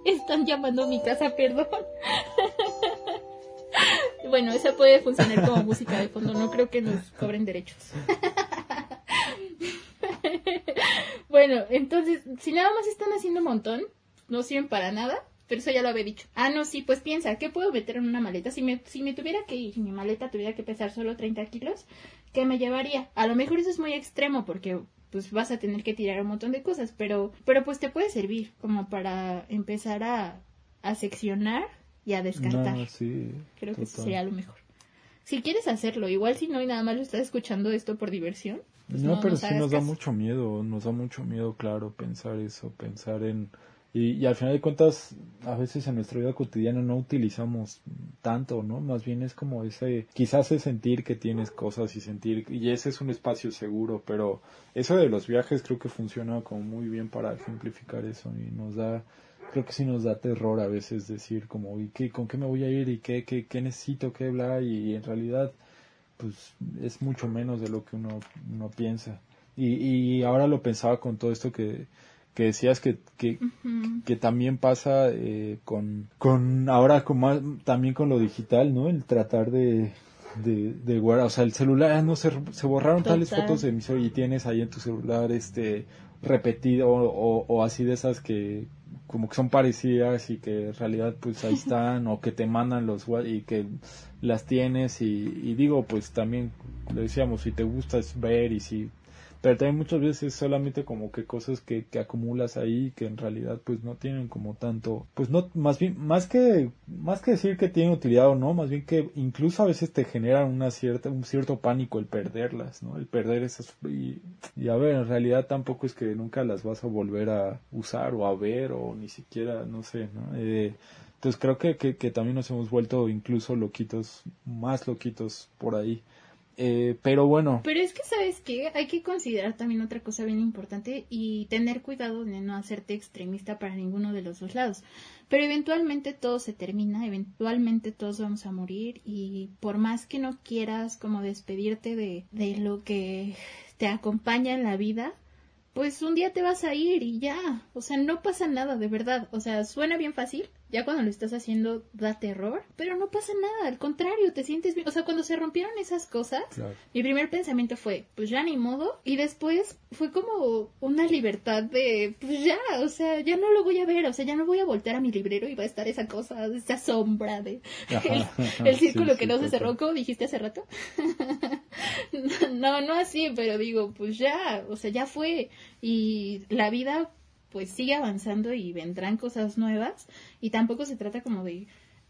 Están llamando a mi casa, perdón. bueno, esa puede funcionar como música de fondo, no creo que nos cobren derechos. bueno, entonces, si nada más están haciendo un montón, no sirven para nada, pero eso ya lo había dicho. Ah, no, sí, pues piensa, ¿qué puedo meter en una maleta? Si me, si me tuviera que ir, mi maleta tuviera que pesar solo 30 kilos, ¿qué me llevaría? A lo mejor eso es muy extremo porque pues vas a tener que tirar un montón de cosas, pero, pero pues te puede servir como para empezar a, a seccionar y a descartar. sí, Creo que eso sería lo mejor. Si quieres hacerlo, igual si no y nada más lo estás escuchando esto por diversión. Pues no, pero sí nos da mucho miedo, nos da mucho miedo, claro, pensar eso, pensar en y, al final de cuentas, a veces en nuestra vida cotidiana no utilizamos tanto, ¿no? Más bien es como ese, quizás es sentir que tienes cosas y sentir, y ese es un espacio seguro, pero eso de los viajes creo que funciona como muy bien para ejemplificar eso y nos da, creo que sí nos da terror a veces decir como, ¿y qué, con qué me voy a ir? ¿Y qué, qué, qué necesito? ¿Qué bla? Y, en realidad, pues es mucho menos de lo que uno, uno piensa. Y, y ahora lo pensaba con todo esto que, que decías que, que, que también pasa eh, con, con ahora con también con lo digital, ¿no? El tratar de, de, de guardar, o sea, el celular, ah, no se, se borraron tales fotos de mis y tienes ahí en tu celular este repetido o, o, así de esas que como que son parecidas y que en realidad pues ahí están o que te mandan los y que las tienes y, y digo pues también le decíamos si te gusta ver y si pero también muchas veces solamente como que cosas que, que acumulas ahí que en realidad pues no tienen como tanto pues no más bien más que más que decir que tienen utilidad o no más bien que incluso a veces te generan una cierta un cierto pánico el perderlas no el perder esas y, y a ver en realidad tampoco es que nunca las vas a volver a usar o a ver o ni siquiera no sé no eh, entonces creo que, que, que también nos hemos vuelto incluso loquitos más loquitos por ahí eh, pero bueno. Pero es que, ¿sabes qué? Hay que considerar también otra cosa bien importante y tener cuidado de no hacerte extremista para ninguno de los dos lados. Pero eventualmente todo se termina, eventualmente todos vamos a morir y por más que no quieras como despedirte de, de lo que te acompaña en la vida, pues un día te vas a ir y ya. O sea, no pasa nada, de verdad. O sea, suena bien fácil, ya cuando lo estás haciendo da terror, pero no pasa nada, al contrario, te sientes bien. O sea, cuando se rompieron esas cosas, mi primer pensamiento fue, pues ya ni modo, y después fue como una libertad de, pues ya, o sea, ya no lo voy a ver, o sea, ya no voy a voltear a mi librero y va a estar esa cosa, esa sombra de el, círculo que no se cerró, como dijiste hace rato. no, no así, pero digo, pues ya, o sea, ya fue, y la vida pues sigue avanzando y vendrán cosas nuevas y tampoco se trata como de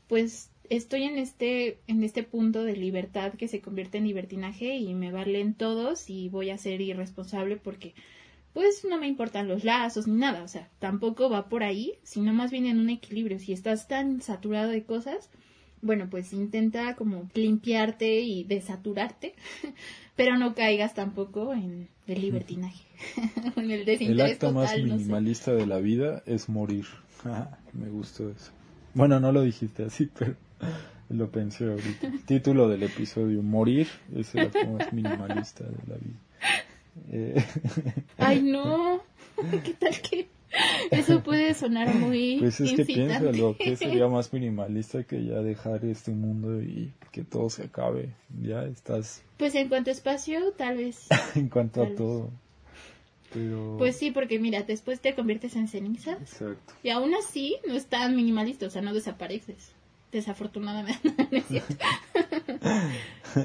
pues estoy en este en este punto de libertad que se convierte en libertinaje y me valen todos y voy a ser irresponsable porque pues no me importan los lazos ni nada, o sea, tampoco va por ahí, sino más bien en un equilibrio. Si estás tan saturado de cosas, bueno, pues intenta como limpiarte y desaturarte, pero no caigas tampoco en el libertinaje, El acto más minimalista de la vida es morir. me gustó eso. Bueno, no lo dijiste así, pero lo pensé ahorita. Título del episodio, Morir es el acto más minimalista de la vida. Eh, Ay, no. ¿Qué tal que eso puede sonar muy Pues es que piénsalo, que sería más minimalista que ya dejar este mundo y que todo se acabe. Ya estás... Pues en cuanto a espacio, tal vez. en cuanto a todo. Pues sí, porque mira, después te conviertes en ceniza. Exacto. Y aún así no es tan minimalista, o sea, no desapareces. Desafortunadamente,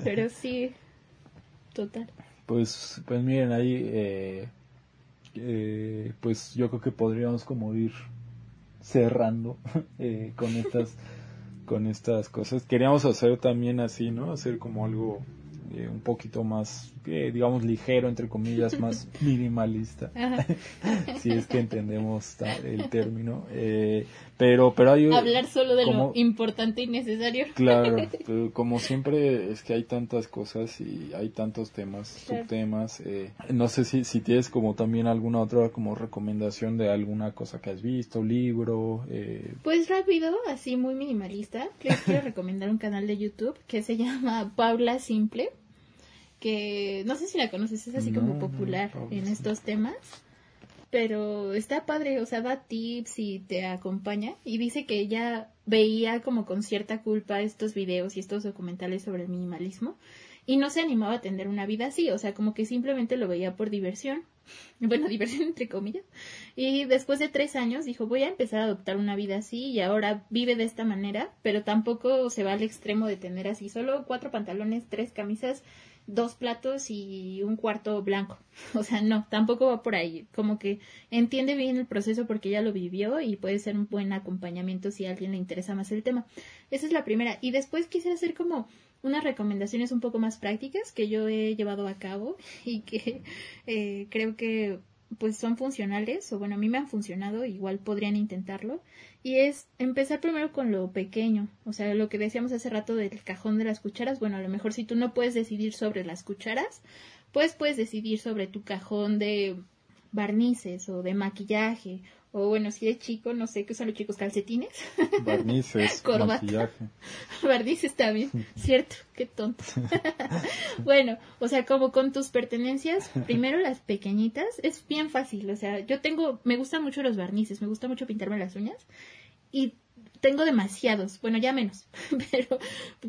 Pero sí, total. Pues, pues miren, ahí eh, eh, pues yo creo que podríamos como ir cerrando eh, con estas con estas cosas. Queríamos hacer también así, ¿no? Hacer como algo eh, un poquito más, eh, digamos, ligero, entre comillas, más minimalista, si es que entendemos el término. Eh, pero, pero hay... Hablar solo de lo importante y necesario. Claro, como siempre es que hay tantas cosas y hay tantos temas, subtemas. no sé si, si tienes como también alguna otra como recomendación de alguna cosa que has visto, libro. Pues rápido, así muy minimalista, les quiero recomendar un canal de YouTube que se llama Paula Simple que no sé si la conoces, es así como popular en estos temas, pero está padre, o sea, da tips y te acompaña y dice que ella veía como con cierta culpa estos videos y estos documentales sobre el minimalismo y no se animaba a tener una vida así, o sea, como que simplemente lo veía por diversión, bueno, diversión entre comillas, y después de tres años dijo, voy a empezar a adoptar una vida así y ahora vive de esta manera, pero tampoco se va al extremo de tener así solo cuatro pantalones, tres camisas dos platos y un cuarto blanco. O sea, no, tampoco va por ahí. Como que entiende bien el proceso porque ya lo vivió y puede ser un buen acompañamiento si a alguien le interesa más el tema. Esa es la primera. Y después quisiera hacer como unas recomendaciones un poco más prácticas que yo he llevado a cabo y que eh, creo que pues son funcionales o bueno a mí me han funcionado igual podrían intentarlo y es empezar primero con lo pequeño, o sea, lo que decíamos hace rato del cajón de las cucharas, bueno, a lo mejor si tú no puedes decidir sobre las cucharas, pues puedes decidir sobre tu cajón de barnices o de maquillaje o bueno, si eres chico, no sé qué son los chicos calcetines. Barnices, maquillaje. Barnices también, cierto, qué tonto. bueno, o sea, como con tus pertenencias, primero las pequeñitas, es bien fácil, o sea, yo tengo, me gustan mucho los barnices, me gusta mucho pintarme las uñas y tengo demasiados, bueno, ya menos, pero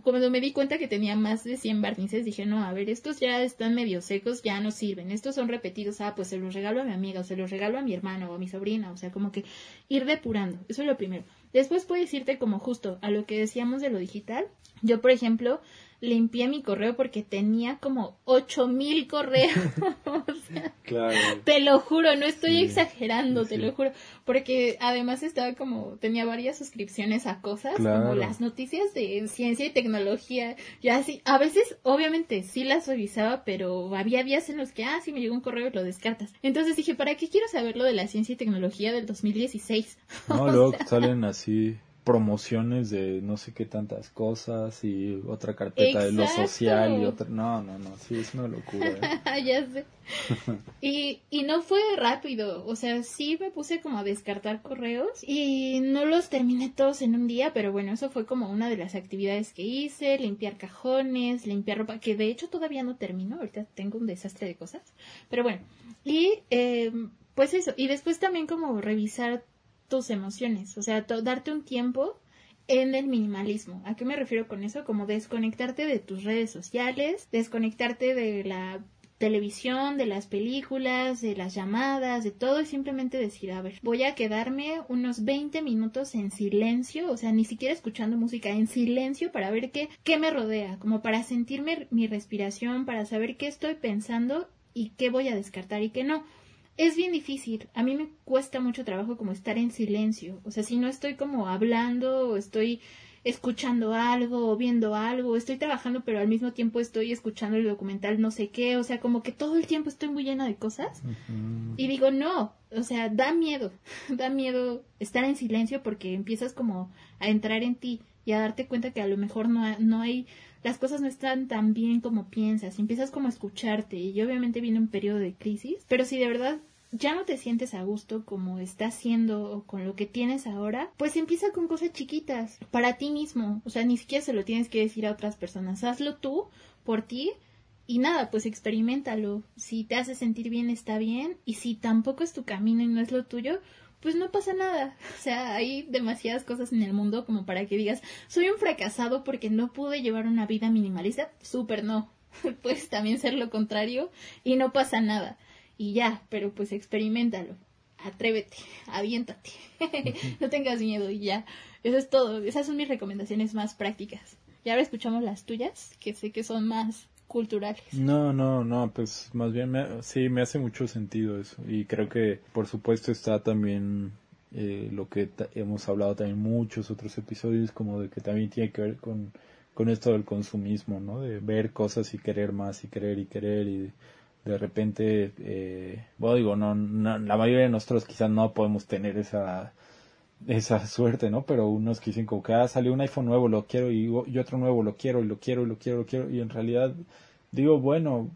cuando me di cuenta que tenía más de 100 barnices, dije, no, a ver, estos ya están medio secos, ya no sirven, estos son repetidos, ah, pues se los regalo a mi amiga, o se los regalo a mi hermano o a mi sobrina, o sea, como que ir depurando, eso es lo primero. Después puedes irte como justo a lo que decíamos de lo digital. Yo, por ejemplo, limpié mi correo porque tenía como ocho mil correos. claro. Te lo juro, no estoy exagerando, te lo juro. Porque además estaba como, tenía varias suscripciones a cosas, como las noticias de ciencia y tecnología. Ya así, a veces, obviamente, sí las revisaba, pero había días en los que, ah, sí me llegó un correo y lo descartas. Entonces dije, ¿para qué quiero saber lo de la ciencia y tecnología del 2016? No, luego salen así promociones de no sé qué tantas cosas y otra carpeta de lo social y otra no no no sí es una locura ¿eh? ya sé y, y no fue rápido o sea sí me puse como a descartar correos y no los terminé todos en un día pero bueno eso fue como una de las actividades que hice limpiar cajones limpiar ropa que de hecho todavía no termino ahorita tengo un desastre de cosas pero bueno y eh, pues eso y después también como revisar tus emociones, o sea, darte un tiempo en el minimalismo. ¿A qué me refiero con eso? Como desconectarte de tus redes sociales, desconectarte de la televisión, de las películas, de las llamadas, de todo y simplemente decir, a ver, voy a quedarme unos 20 minutos en silencio, o sea, ni siquiera escuchando música, en silencio para ver qué, qué me rodea, como para sentirme mi respiración, para saber qué estoy pensando y qué voy a descartar y qué no es bien difícil. A mí me cuesta mucho trabajo como estar en silencio. O sea, si no estoy como hablando o estoy escuchando algo o viendo algo, estoy trabajando pero al mismo tiempo estoy escuchando el documental no sé qué, o sea, como que todo el tiempo estoy muy llena de cosas. Y digo, no, o sea, da miedo, da miedo estar en silencio porque empiezas como a entrar en ti y a darte cuenta que a lo mejor no, no hay las cosas no están tan bien como piensas, empiezas como a escucharte y obviamente viene un periodo de crisis, pero si de verdad ya no te sientes a gusto como estás siendo o con lo que tienes ahora, pues empieza con cosas chiquitas para ti mismo, o sea, ni siquiera se lo tienes que decir a otras personas, hazlo tú por ti y nada, pues experimentalo. Si te hace sentir bien, está bien. Y si tampoco es tu camino y no es lo tuyo, pues no pasa nada. O sea, hay demasiadas cosas en el mundo como para que digas, soy un fracasado porque no pude llevar una vida minimalista. Súper no. Puedes también ser lo contrario y no pasa nada. Y ya, pero pues experimentalo. Atrévete, aviéntate. no tengas miedo y ya. Eso es todo. Esas son mis recomendaciones más prácticas. Y ahora escuchamos las tuyas, que sé que son más culturales. No, no, no, pues más bien me, sí, me hace mucho sentido eso. Y creo que, por supuesto, está también eh, lo que hemos hablado también muchos otros episodios, como de que también tiene que ver con, con esto del consumismo, ¿no? De ver cosas y querer más y querer y querer y de, repente, eh, bueno, digo, no, la mayoría de nosotros quizás no podemos tener esa esa suerte, ¿no? Pero unos que dicen como que, ah, salió un iPhone nuevo, lo quiero, y, otro nuevo, lo quiero, y lo quiero, y lo quiero, lo quiero, y en realidad digo, bueno,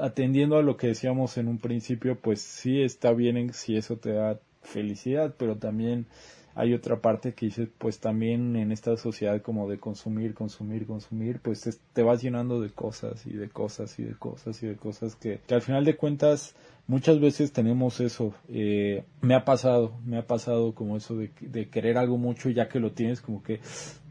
atendiendo a lo que decíamos en un principio, pues sí está bien si eso te da felicidad, pero también hay otra parte que dice, pues también en esta sociedad como de consumir, consumir, consumir, pues te vas llenando de cosas y de cosas y de cosas y de cosas que al final de cuentas muchas veces tenemos eso. Eh, me ha pasado, me ha pasado como eso de, querer algo mucho ya que lo tienes como que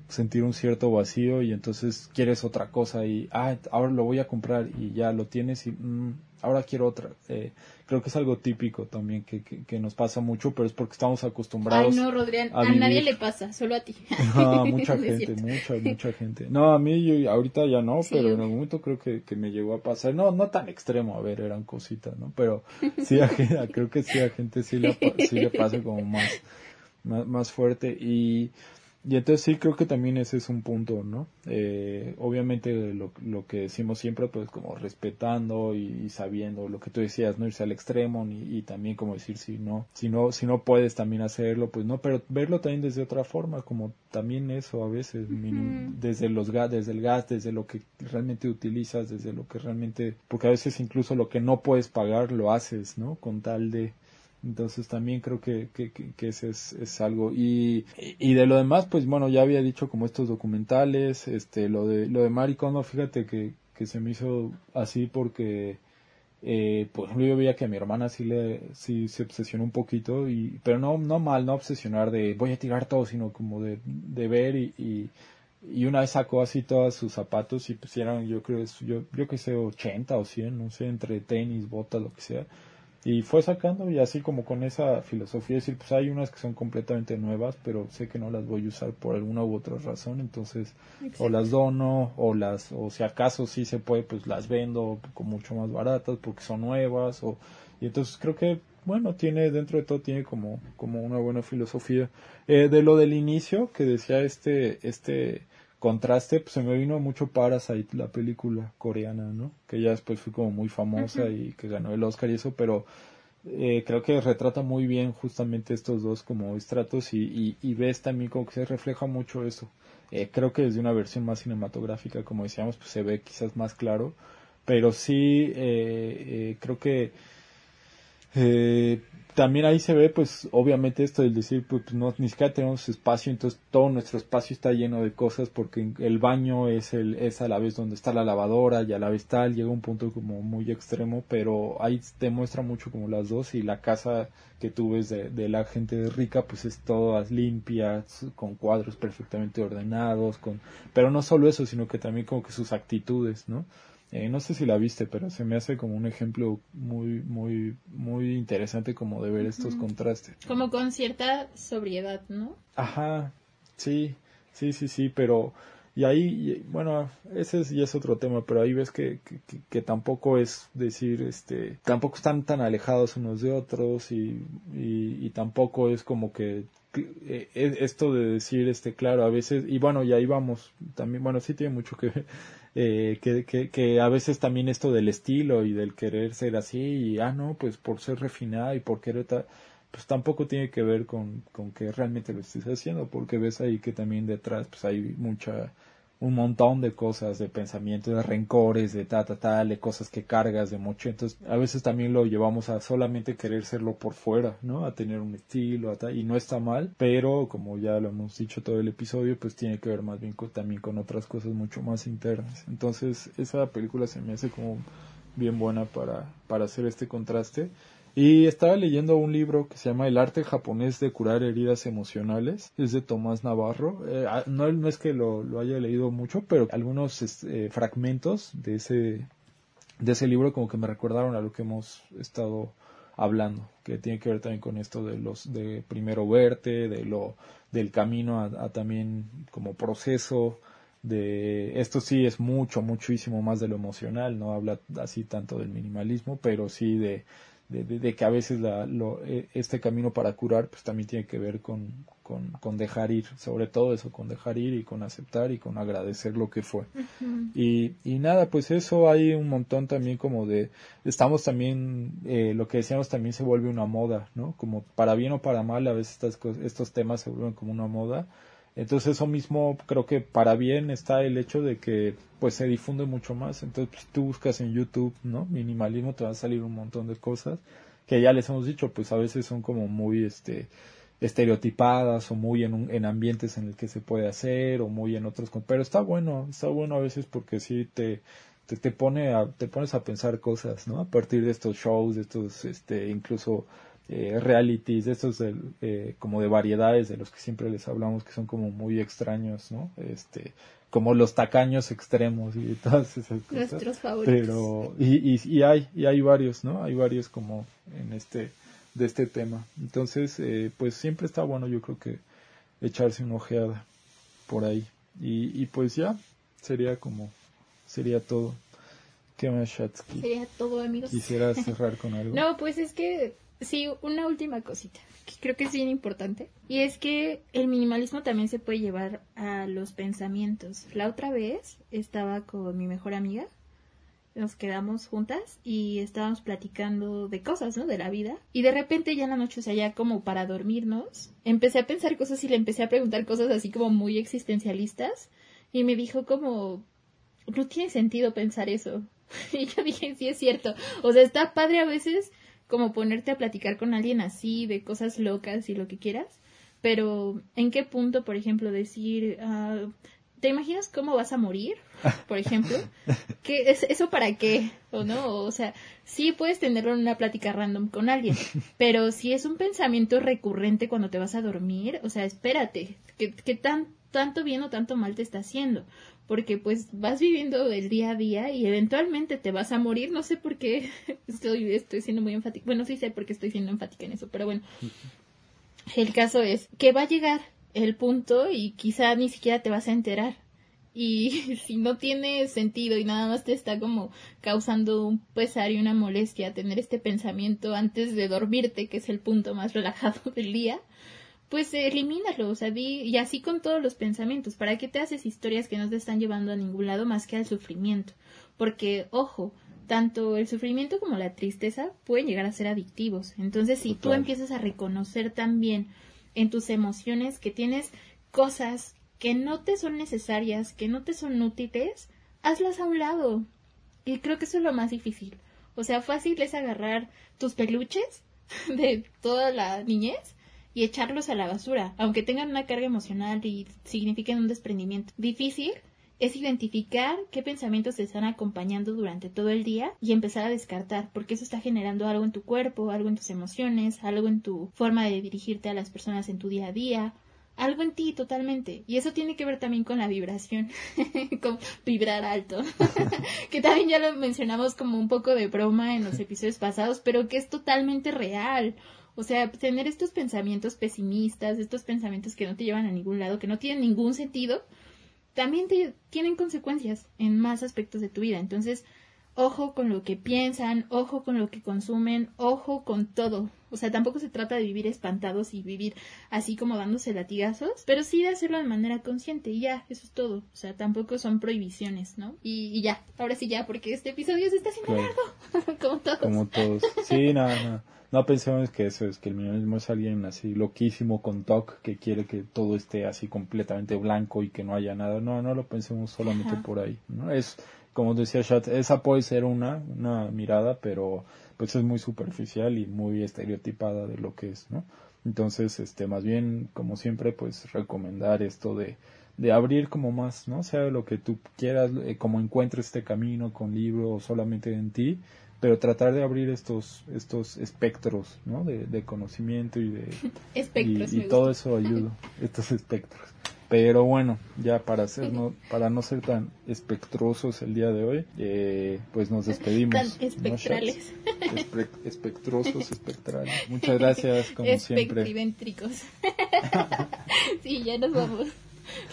sentir un cierto vacío y entonces quieres otra cosa y ah, ahora lo voy a comprar y ya lo tienes y mm, ahora quiero otra. Eh, creo que es algo típico también que, que, nos pasa mucho, pero es porque estamos acostumbrados. Ay, no, Rodrián, a, nadie le pasa, solo a ti. No, mucha gente, mucha, mucha gente. No, a mí yo, ahorita ya no, pero en algún momento creo que, que me llegó a pasar. No, no tan extremo, a ver, eran cositas, ¿no? Pero sí, a, creo que sí a gente sí le, sí le pasa como más, más, más fuerte y y entonces sí creo que también ese es un punto, ¿no? Eh, obviamente lo, lo, que decimos siempre, pues como respetando y, sabiendo lo que tú decías, no irse al extremo ni, y también como decir si no, si no, si no puedes también hacerlo, pues no, pero verlo también desde otra forma, como también eso a veces, desde los gas, desde el gas, desde lo que realmente utilizas, desde lo que realmente, porque a veces incluso lo que no puedes pagar lo haces, ¿no? Con tal de entonces también creo que, que, que, ese es, es, algo. Y, y de lo demás, pues bueno, ya había dicho como estos documentales, este, lo de, lo de Maricondo, fíjate que, que se me hizo así porque, eh, ejemplo, yo veía que a mi hermana sí le, sí se obsesionó un poquito, y, pero no, no mal, no obsesionar de voy a tirar todo, sino como de, de ver y, y, una vez sacó así todos sus zapatos y pusieron, yo creo, yo, yo que sé, 80 o 100, no sé, entre tenis, botas, lo que sea y fue sacando y así como con esa filosofía de decir pues hay unas que son completamente nuevas pero sé que no las voy a usar por alguna u otra razón entonces o las dono o las o si acaso sí se puede pues las vendo con mucho más baratas porque son nuevas o y entonces creo que bueno tiene dentro de todo tiene como como una buena filosofía. Eh, de lo del inicio que decía este este contraste, pues se me vino mucho Parasite, la película coreana, ¿no? Que ya después fue como muy famosa y que ganó el Oscar y eso, pero eh, creo que retrata muy bien justamente estos dos como estratos y, y, ves también como que se refleja mucho eso. Eh, creo que desde una versión más cinematográfica, como decíamos, pues se ve quizás más claro, pero sí eh, creo que también ahí se ve, pues, obviamente esto del decir, pues, no, ni siquiera tenemos espacio, entonces todo nuestro espacio está lleno de cosas porque el baño es el, es a la vez donde está la lavadora y a la vez tal, llega un punto como muy extremo, pero ahí te muestra mucho como las dos y la casa que tú ves de, de la gente rica, pues es todas limpias, con cuadros perfectamente ordenados, con, pero no solo eso, sino que también como que sus actitudes, ¿no? Eh, no sé si la viste, pero se me hace como un ejemplo muy, muy, muy interesante como de ver estos contrastes. Como con cierta sobriedad, ¿no? Ajá, sí, sí, sí, sí, pero y ahí, bueno, ese es, y es otro tema, pero ahí ves que, que, tampoco es decir, este, tampoco están tan alejados unos de otros y, y, y tampoco es como que eh, esto de decir, este, claro, a veces, y bueno, y ahí vamos, también, bueno, sí tiene mucho que ver eh, que, que, que, a veces también esto del estilo y del querer ser así y ah no pues por ser refinada y por querer pues tampoco tiene que ver con, con que realmente lo estés haciendo porque ves ahí que también detrás pues hay mucha un montón de cosas, de pensamientos, de rencores, de ta, ta, tal, de cosas que cargas de mucho. Entonces, a veces también lo llevamos a solamente querer serlo por fuera, ¿no? A tener un estilo, a y no está mal, pero como ya lo hemos dicho todo el episodio, pues tiene que ver más bien con, también con otras cosas mucho más internas. Entonces, esa película se me hace como bien buena para, para hacer este contraste. Y estaba leyendo un libro que se llama El arte japonés de curar heridas emocionales. Es de Tomás Navarro. Eh, ah, no, no, es que lo, lo, haya leído mucho, pero algunos este, fragmentos de ese, de ese libro como que me recordaron a lo que hemos estado hablando, que tiene que ver también con esto de los de primero verte, de lo del camino a también como proceso, de esto sí es mucho muchísimo más de lo emocional no habla así tanto del minimalismo pero sí de de, que a veces la, lo, e, este camino para curar pues también tiene que ver con, con, con, dejar ir, sobre todo eso, con dejar ir y con aceptar y con agradecer lo que fue. y, y nada, pues eso hay un montón también como de, estamos también, eh, lo que decíamos también se vuelve una moda, ¿no? Como para bien o para mal, a veces estas, estos temas se vuelven como una moda entonces eso mismo creo que para bien está el hecho de que pues se difunde mucho más. Entonces pues, tú buscas en YouTube, ¿no? Minimalismo te va a salir un montón de cosas que ya les hemos dicho, pues a veces son como muy este estereotipadas o muy en, en ambientes en el que se puede hacer o muy en otros pero está bueno está bueno a veces porque sí te te, te pone a, te pones a pensar cosas no a partir de estos shows de estos este incluso eh, realities, estos eh, como de variedades de los que siempre les hablamos que son como muy extraños, ¿no? Este, como los tacaños extremos y todas esas cosas. Nuestros favoritos. Pero, y, y, y, hay, y hay varios, ¿no? Hay varios como en este, de este tema. Entonces, eh, pues siempre está bueno yo creo que echarse una ojeada por ahí. Y, y pues ya, sería como, sería todo. ¿Qué más, Shatsky? Sería todo, amigos. Quisiera cerrar con algo. no, pues es que Sí, una última cosita que creo que es bien importante y es que el minimalismo también se puede llevar a los pensamientos. La otra vez estaba con mi mejor amiga, nos quedamos juntas y estábamos platicando de cosas, ¿no? De la vida y de repente ya en la noche, o sea, ya como para dormirnos, empecé a pensar cosas y le empecé a preguntar cosas así como muy existencialistas y me dijo como no tiene sentido pensar eso. Y yo dije, sí es cierto. O sea, está padre a veces como ponerte a platicar con alguien así de cosas locas y lo que quieras, pero ¿en qué punto, por ejemplo, decir, uh, ¿te imaginas cómo vas a morir? Por ejemplo, ¿qué es eso para qué? ¿O no? O sea, sí puedes tenerlo en una plática random con alguien, pero si es un pensamiento recurrente cuando te vas a dormir, o sea, espérate, ¿qué, qué tan, tanto bien o tanto mal te está haciendo? porque pues vas viviendo el día a día y eventualmente te vas a morir, no sé por qué estoy, estoy siendo muy enfática, bueno, sí sé por qué estoy siendo enfática en eso, pero bueno, el caso es que va a llegar el punto y quizá ni siquiera te vas a enterar. Y si no tiene sentido y nada más te está como causando un pesar y una molestia tener este pensamiento antes de dormirte, que es el punto más relajado del día, pues elimínalo, o sea, y así con todos los pensamientos, ¿para qué te haces historias que no te están llevando a ningún lado más que al sufrimiento? Porque, ojo, tanto el sufrimiento como la tristeza pueden llegar a ser adictivos. Entonces, si tú empiezas a reconocer también en tus emociones que tienes cosas que no te son necesarias, que no te son útiles, hazlas a un lado. Y creo que eso es lo más difícil. O sea, fácil es agarrar tus peluches de toda la niñez y echarlos a la basura, aunque tengan una carga emocional y signifiquen un desprendimiento. Difícil es identificar qué pensamientos te están acompañando durante todo el día y empezar a descartar, porque eso está generando algo en tu cuerpo, algo en tus emociones, algo en tu forma de dirigirte a las personas en tu día a día, algo en ti totalmente. Y eso tiene que ver también con la vibración, con vibrar alto, que también ya lo mencionamos como un poco de broma en los episodios pasados, pero que es totalmente real. O sea, tener estos pensamientos pesimistas, estos pensamientos que no te llevan a ningún lado, que no tienen ningún sentido, también te, tienen consecuencias en más aspectos de tu vida. Entonces, ojo con lo que piensan, ojo con lo que consumen, ojo con todo. O sea, tampoco se trata de vivir espantados y vivir así como dándose latigazos, pero sí de hacerlo de manera consciente y ya, eso es todo. O sea, tampoco son prohibiciones, ¿no? Y, ya, ahora sí ya, porque este episodio se está haciendo largo, como todos. Como todos. Sí, nada, no, no. No pensemos que eso es que el minimalismo es alguien así loquísimo con TOC que quiere que todo esté así completamente blanco y que no haya nada. No, no lo pensemos solamente por ahí. ¿no? Es, como decía Chat, esa puede ser una, una mirada, pero pues es muy superficial y muy estereotipada de lo que es, ¿no? Entonces, este, más bien, como siempre, pues recomendar esto de, de abrir como más, ¿no? Sea lo que tú quieras, eh, como encuentres este camino con libro solamente en ti, pero tratar de abrir estos estos espectros ¿no? de, de conocimiento y de espectros, y, todo eso ayuda estos espectros. Pero bueno ya para hacer no, para no ser tan espectrosos el día de hoy eh, pues nos despedimos tan espectrales. Espectrosos espectrales. Muchas gracias como siempre. Sí ya nos vamos.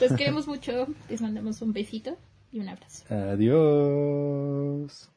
Los queremos mucho. Les mandamos un besito y un abrazo. Adiós